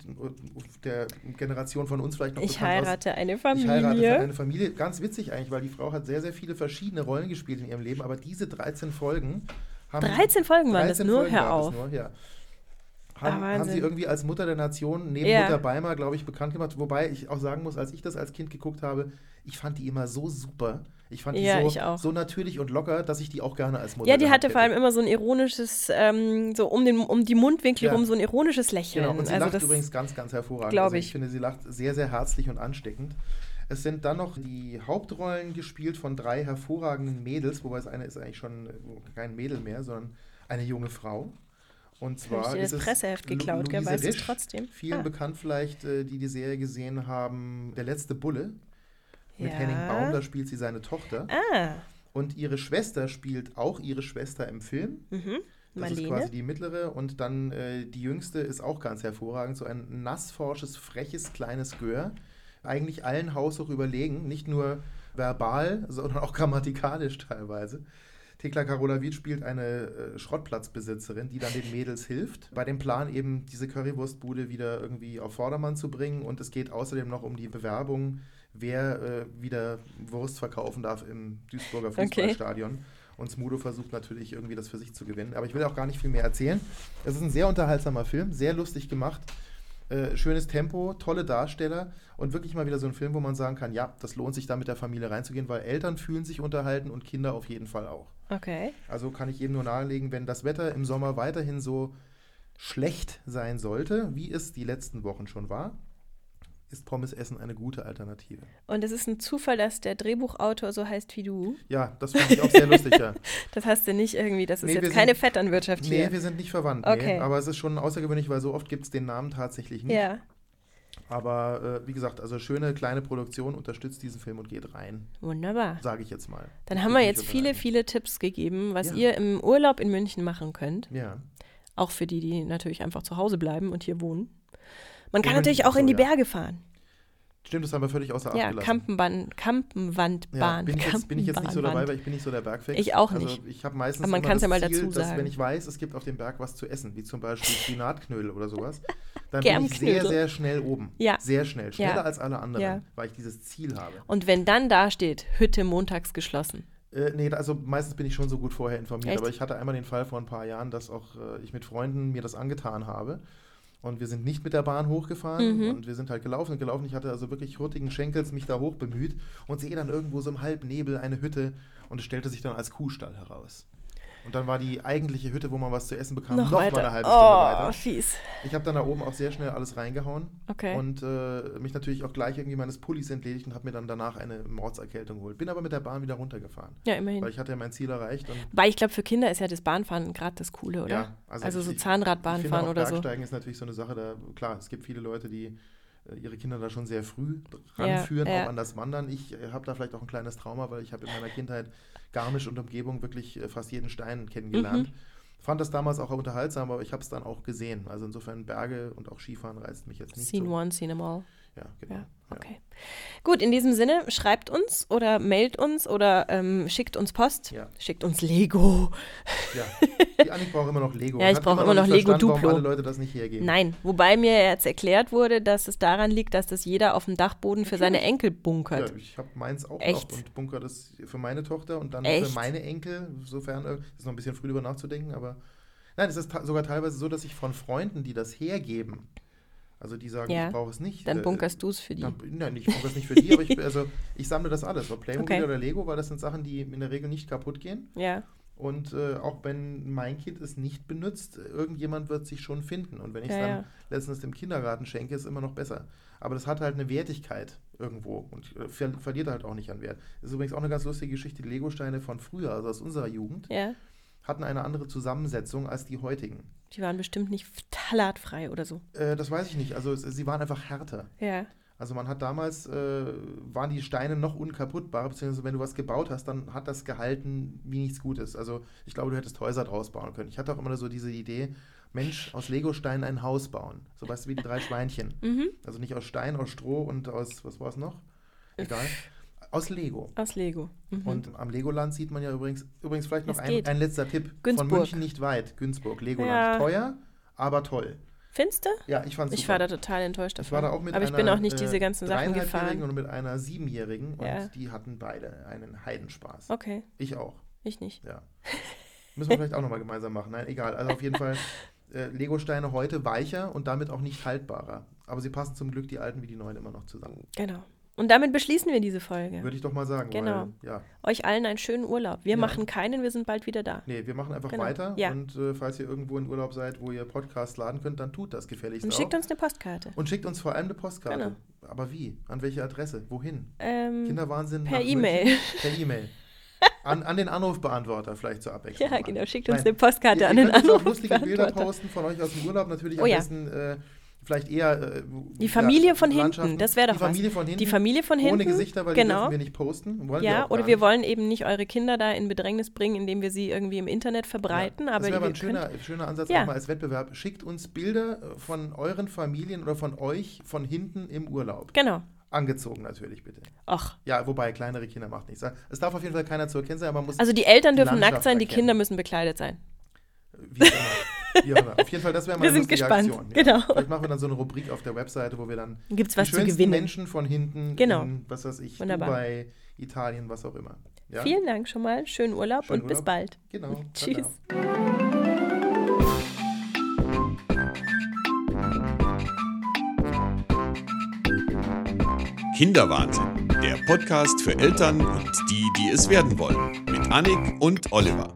Speaker 3: der Generation von uns vielleicht noch
Speaker 2: Ich
Speaker 3: bekannt aus
Speaker 2: heirate eine
Speaker 3: ich heirate
Speaker 2: Familie.
Speaker 3: eine Familie. Ganz witzig eigentlich, weil die Frau hat sehr, sehr viele verschiedene Rollen gespielt in ihrem Leben, aber diese 13 Folgen haben.
Speaker 2: 13 Folgen waren das
Speaker 3: 13
Speaker 2: nur, hör auf.
Speaker 3: Nur, ja.
Speaker 2: Ah,
Speaker 3: Haben, haben sie irgendwie als Mutter der Nation neben
Speaker 2: Ja.
Speaker 3: Mutter Beimer, glaube ich, bekannt gemacht. Wobei ich auch sagen muss, als ich das als Kind geguckt habe, ich fand die immer so super. Ich fand die
Speaker 2: Ja,
Speaker 3: so, so natürlich und locker, dass ich die auch gerne als Mutter
Speaker 2: Ja, die hatte vor allem immer so ein ironisches, ähm, so um, den, um die Mundwinkel
Speaker 3: Ja.
Speaker 2: rum so ein ironisches Lächeln.
Speaker 3: Genau, und sie
Speaker 2: also
Speaker 3: lacht
Speaker 2: das,
Speaker 3: übrigens ganz, ganz hervorragend.
Speaker 2: glaub
Speaker 3: also
Speaker 2: ich.
Speaker 3: ich finde, sie lacht sehr, sehr herzlich und ansteckend. Es sind dann noch die Hauptrollen gespielt von drei hervorragenden Mädels, wobei es eine ist eigentlich schon äh, kein Mädel mehr, sondern eine junge Frau. Und
Speaker 2: Hab
Speaker 3: zwar
Speaker 2: ich dir
Speaker 3: ist
Speaker 2: das
Speaker 3: es
Speaker 2: Presseheft
Speaker 3: Lu-
Speaker 2: geklaut, gell?
Speaker 3: Luise
Speaker 2: Weißt du trotzdem?
Speaker 3: Vielen
Speaker 2: Ah.
Speaker 3: bekannt vielleicht, äh, die die Serie gesehen haben, Der letzte Bulle mit
Speaker 2: Ja.
Speaker 3: Henning Baum, da spielt sie seine Tochter.
Speaker 2: Ah,
Speaker 3: Und ihre Schwester spielt auch ihre Schwester im Film.
Speaker 2: mhm.
Speaker 3: Das ist
Speaker 2: Marlene.
Speaker 3: quasi die mittlere und dann äh, die jüngste ist auch ganz hervorragend. So ein nassforsches, freches, kleines Gör. Eigentlich allen haushoch überlegen, nicht nur verbal, sondern auch grammatikalisch teilweise. Thekla Carola Wied spielt eine äh, Schrottplatzbesitzerin, die dann den Mädels hilft, bei dem Plan eben diese Currywurstbude wieder irgendwie auf Vordermann zu bringen. Und es geht außerdem noch um die Bewerbung, wer äh, wieder Wurst verkaufen darf im Duisburger Fußballstadion. Und Smudo versucht natürlich irgendwie das für sich zu gewinnen. Aber ich will auch gar nicht viel mehr erzählen. Es ist ein sehr unterhaltsamer Film, sehr lustig gemacht. Äh, schönes Tempo, tolle Darsteller und wirklich mal wieder so ein Film, wo man sagen kann, ja, das lohnt sich da mit der Familie reinzugehen, weil Eltern fühlen sich unterhalten und Kinder auf jeden Fall auch.
Speaker 2: Okay.
Speaker 3: Also kann ich jedem nur nahelegen, wenn das Wetter im Sommer weiterhin so schlecht sein sollte, wie es die letzten Wochen schon war, ist Pommes essen eine gute Alternative.
Speaker 2: Und es ist ein Zufall, dass der Drehbuchautor so heißt wie du.
Speaker 3: Ja, das fand ich auch sehr lustig, ja.
Speaker 2: Das hast du nicht irgendwie, das ist
Speaker 3: Nee,
Speaker 2: jetzt
Speaker 3: sind-
Speaker 2: keine Vetternwirtschaft
Speaker 3: Nee,
Speaker 2: hier.
Speaker 3: wir sind nicht verwandt,
Speaker 2: Okay.
Speaker 3: nee, aber es ist schon außergewöhnlich, weil so oft gibt es den Namen tatsächlich nicht.
Speaker 2: Ja,
Speaker 3: Aber äh, wie gesagt, also schöne kleine Produktion, unterstützt diesen Film und geht rein,
Speaker 2: wunderbar.
Speaker 3: sage ich jetzt mal.
Speaker 2: Dann haben wir jetzt viele, viele Tipps gegeben, was
Speaker 3: Ja.
Speaker 2: ihr im Urlaub in München machen könnt.
Speaker 3: Ja,
Speaker 2: Auch für die, die natürlich einfach zu Hause bleiben und hier wohnen. Man kann natürlich auch in die. Berge fahren.
Speaker 3: stimmt, das haben wir völlig außer Acht
Speaker 2: Ja,
Speaker 3: gelassen.
Speaker 2: Kampenbahn, Kampenwandbahn.
Speaker 3: Ja, bin ich, jetzt, bin ich jetzt nicht so dabei, weil ich bin nicht so der Bergfix.
Speaker 2: Ich auch
Speaker 3: Also
Speaker 2: nicht.
Speaker 3: ich habe meistens
Speaker 2: Aber man kann's
Speaker 3: das
Speaker 2: ja mal
Speaker 3: Ziel,
Speaker 2: dazu
Speaker 3: dass
Speaker 2: sagen.
Speaker 3: wenn ich weiß, es gibt auf dem Berg was zu essen, wie zum Beispiel Spinatknödel oder sowas, dann bin ich sehr, sehr schnell oben.
Speaker 2: Ja.
Speaker 3: Sehr schnell. Schneller
Speaker 2: Ja.
Speaker 3: als alle anderen,
Speaker 2: Ja.
Speaker 3: weil ich dieses Ziel habe.
Speaker 2: Und wenn dann da steht, Hütte montags geschlossen.
Speaker 3: Äh, nee, also meistens bin ich schon so gut vorher informiert,
Speaker 2: Echt?
Speaker 3: aber ich hatte einmal den Fall vor ein paar Jahren, dass auch äh, ich mit Freunden mir das angetan habe. Und wir sind nicht mit der Bahn hochgefahren
Speaker 2: Mhm.
Speaker 3: und wir sind halt gelaufen und gelaufen. Ich hatte also wirklich hurtigen Schenkels mich da hoch bemüht und sehe dann irgendwo so im Halbnebel eine Hütte und es stellte sich dann als Kuhstall heraus. Und dann war die eigentliche Hütte, wo man was zu essen bekam, noch,
Speaker 2: Noch,
Speaker 3: mal eine halbe
Speaker 2: oh,
Speaker 3: Stunde weiter.
Speaker 2: fies.
Speaker 3: Ich habe dann da oben auch sehr schnell alles reingehauen
Speaker 2: Okay.
Speaker 3: und äh, mich natürlich auch gleich irgendwie meines Pullis entledigt und habe mir dann danach eine Mordserkältung geholt. Bin aber mit der Bahn wieder runtergefahren.
Speaker 2: ja, immerhin.
Speaker 3: Weil ich hatte ja mein Ziel erreicht. Und,
Speaker 2: Weil ich glaube, für Kinder ist ja das Bahnfahren gerade das Coole, oder?
Speaker 3: Ja,
Speaker 2: also
Speaker 3: ich-
Speaker 2: so
Speaker 3: ich-
Speaker 2: Zahnradbahn
Speaker 3: ich finde
Speaker 2: fahren
Speaker 3: auch
Speaker 2: oder so.
Speaker 3: Bergsteigen ist natürlich so eine Sache, da, klar, es gibt viele Leute, die ihre Kinder da schon sehr früh
Speaker 2: Ja,
Speaker 3: ranführen,
Speaker 2: ja.
Speaker 3: auch an das Wandern. Ich äh, habe da vielleicht auch ein kleines Trauma, weil ich habe in meiner Kindheit Garmisch und Umgebung wirklich äh, fast jeden Stein kennengelernt.
Speaker 2: Mhm.
Speaker 3: Fand das damals auch unterhaltsam, aber ich habe es dann auch gesehen. Also insofern Berge und auch Skifahren reizt mich jetzt nicht
Speaker 2: Scene
Speaker 3: so.
Speaker 2: one, scene them all.
Speaker 3: Ja, genau.
Speaker 2: Ja,
Speaker 3: Ja.
Speaker 2: okay. Gut, in diesem Sinne, schreibt uns oder mailt uns oder ähm, schickt uns Post.
Speaker 3: Ja.
Speaker 2: Schickt uns Lego.
Speaker 3: Ja. Die Annik braucht immer noch Lego.
Speaker 2: Ja, ich brauche immer noch Lego Duplo.
Speaker 3: Warum alle Leute das nicht hergeben.
Speaker 2: Nein, wobei mir jetzt erklärt wurde, dass es daran liegt, dass das jeder auf dem Dachboden für seine Enkel bunkert.
Speaker 3: Ja, ich habe meins auch
Speaker 2: Echt?
Speaker 3: noch und bunker das für meine Tochter und dann
Speaker 2: Echt?
Speaker 3: für meine Enkel. Insofern äh, ist noch ein bisschen früh darüber nachzudenken, aber nein, es ist sogar teilweise so, dass ich von Freunden, die das hergeben, Also die sagen,
Speaker 2: Ja.
Speaker 3: ich brauche es nicht.
Speaker 2: Dann
Speaker 3: Äh,
Speaker 2: bunkerst du es für die.
Speaker 3: Dann, nein, ich bunker es nicht für die, aber ich, also, ich sammle das alles. Ob Playmobil
Speaker 2: Okay.
Speaker 3: oder Lego, weil das sind Sachen, die in der Regel nicht kaputt gehen.
Speaker 2: Ja,
Speaker 3: Und äh, auch wenn mein Kind es nicht benutzt, irgendjemand wird sich schon finden. Und wenn ich es
Speaker 2: Ja,
Speaker 3: dann
Speaker 2: ja.
Speaker 3: letztens dem Kindergarten schenke, ist es immer noch besser. Aber das hat halt eine Wertigkeit irgendwo und äh, ver verliert halt auch nicht an Wert. Das ist übrigens auch eine ganz lustige Geschichte. Die Lego-Steine von früher, also aus unserer Jugend,
Speaker 2: ja.
Speaker 3: hatten eine andere Zusammensetzung als die heutigen.
Speaker 2: Die waren bestimmt nicht phthalatfrei oder so.
Speaker 3: Äh, das weiß ich nicht. Also es, sie waren einfach härter.
Speaker 2: Ja.
Speaker 3: Also man hat damals, äh, waren die Steine noch unkaputtbar, beziehungsweise wenn du was gebaut hast, dann hat das gehalten wie nichts Gutes. Also ich glaube, du hättest Häuser draus bauen können. Ich hatte auch immer so diese Idee, Mensch, aus Legosteinen ein Haus bauen. So weißt du, wie die drei Schweinchen.
Speaker 2: Mhm.
Speaker 3: Also nicht aus Stein, aus Stroh und aus, was war es noch? Egal. Aus Lego.
Speaker 2: Aus Lego. Mhm.
Speaker 3: Und am Legoland sieht man ja übrigens, übrigens vielleicht noch ein, ein letzter Tipp. Von
Speaker 2: Günzburg.
Speaker 3: München nicht weit, Günzburg, Legoland.
Speaker 2: Ja.
Speaker 3: Teuer, aber toll.
Speaker 2: Findest du?
Speaker 3: Ja, ich fand
Speaker 2: Ich war da total enttäuscht davon.
Speaker 3: ich war da auch mit
Speaker 2: Aber ich
Speaker 3: einer,
Speaker 2: bin auch nicht
Speaker 3: äh,
Speaker 2: diese ganzen Sachen gefahren.
Speaker 3: und mit einer siebenjährigen und
Speaker 2: Ja.
Speaker 3: die hatten beide einen Heidenspaß.
Speaker 2: Okay,
Speaker 3: Ich auch,
Speaker 2: ich nicht.
Speaker 3: ja. Müssen wir vielleicht auch nochmal gemeinsam machen. Nein, egal. Also auf jeden Fall äh, Lego-Steine heute weicher und damit auch nicht haltbarer. Aber sie passen zum Glück die alten wie die neuen immer noch zusammen.
Speaker 2: Genau. Und damit beschließen wir diese Folge.
Speaker 3: Würde ich doch mal sagen.
Speaker 2: Genau.
Speaker 3: Weil, ja.
Speaker 2: Euch allen einen schönen Urlaub. Wir
Speaker 3: Ja.
Speaker 2: machen keinen, wir sind bald wieder da.
Speaker 3: Nee, wir machen einfach
Speaker 2: Genau.
Speaker 3: weiter.
Speaker 2: Ja.
Speaker 3: Und äh, falls ihr irgendwo in Urlaub seid, wo ihr Podcast laden könnt, dann tut das gefälligst
Speaker 2: Und
Speaker 3: auch.
Speaker 2: schickt uns eine Postkarte.
Speaker 3: und schickt uns vor allem eine Postkarte.
Speaker 2: Genau.
Speaker 3: Aber wie? An welche Adresse? Wohin?
Speaker 2: Ähm,
Speaker 3: Kinderwahnsinn.
Speaker 2: per E-Mail.
Speaker 3: Per E-Mail. An, an den Anrufbeantworter vielleicht zur Abwechslung.
Speaker 2: ja, genau. Schickt uns
Speaker 3: Nein.
Speaker 2: eine Postkarte
Speaker 3: Ihr,
Speaker 2: an
Speaker 3: ihr
Speaker 2: den
Speaker 3: könnt jetzt auch lustige Bilder
Speaker 2: Anrufbeantworter.
Speaker 3: posten von euch aus dem Urlaub. Natürlich
Speaker 2: Oh
Speaker 3: am
Speaker 2: ja.
Speaker 3: besten äh, vielleicht eher äh,
Speaker 2: Die Familie von hinten, das wäre doch
Speaker 3: Die
Speaker 2: was.
Speaker 3: Familie von hinten.
Speaker 2: Die Familie von hinten.
Speaker 3: Ohne Gesichter, weil die
Speaker 2: genau.
Speaker 3: dürfen wir nicht posten. Wollen wir
Speaker 2: Ja,
Speaker 3: auch
Speaker 2: oder wir wollen eben nicht eure Kinder da in Bedrängnis bringen, indem wir sie irgendwie im Internet verbreiten.
Speaker 3: Ja,
Speaker 2: aber
Speaker 3: das wäre aber ein schöner,
Speaker 2: könnt,
Speaker 3: schöner Ansatz
Speaker 2: Ja.
Speaker 3: auch mal als Wettbewerb. Schickt uns Bilder äh, von euren Familien oder von euch von hinten im Urlaub.
Speaker 2: Genau.
Speaker 3: Angezogen natürlich, bitte.
Speaker 2: Ach.
Speaker 3: Ja, wobei kleinere Kinder macht nichts. Es darf auf jeden Fall keiner zu erkennen sein, aber man muss
Speaker 2: Also die Eltern
Speaker 3: Die
Speaker 2: dürfen nackt
Speaker 3: Landschaft
Speaker 2: sein, die
Speaker 3: erkennen.
Speaker 2: Kinder müssen bekleidet sein.
Speaker 3: Wie auch immer. Wie auch immer. Auf jeden Fall, das wäre mal
Speaker 2: Wir
Speaker 3: eine
Speaker 2: sind gespannt.
Speaker 3: Aktion. Ja.
Speaker 2: Genau.
Speaker 3: Vielleicht machen wir dann so eine Rubrik auf der Webseite, wo wir dann
Speaker 2: Gibt's
Speaker 3: die
Speaker 2: was zu
Speaker 3: schönsten
Speaker 2: gewinnen.
Speaker 3: Menschen von hinten
Speaker 2: Genau.
Speaker 3: in, was weiß ich,
Speaker 2: Wunderbar.
Speaker 3: Dubai, Italien, was auch immer. Ja?
Speaker 2: Vielen Dank schon mal. Schönen Urlaub
Speaker 3: Schönen
Speaker 2: und bis
Speaker 3: Urlaub.
Speaker 2: bald.
Speaker 3: Genau.
Speaker 2: Tschüss.
Speaker 1: Kinderwahnsinn, der Podcast für Eltern und die, die es werden wollen. Mit Annik und Oliver.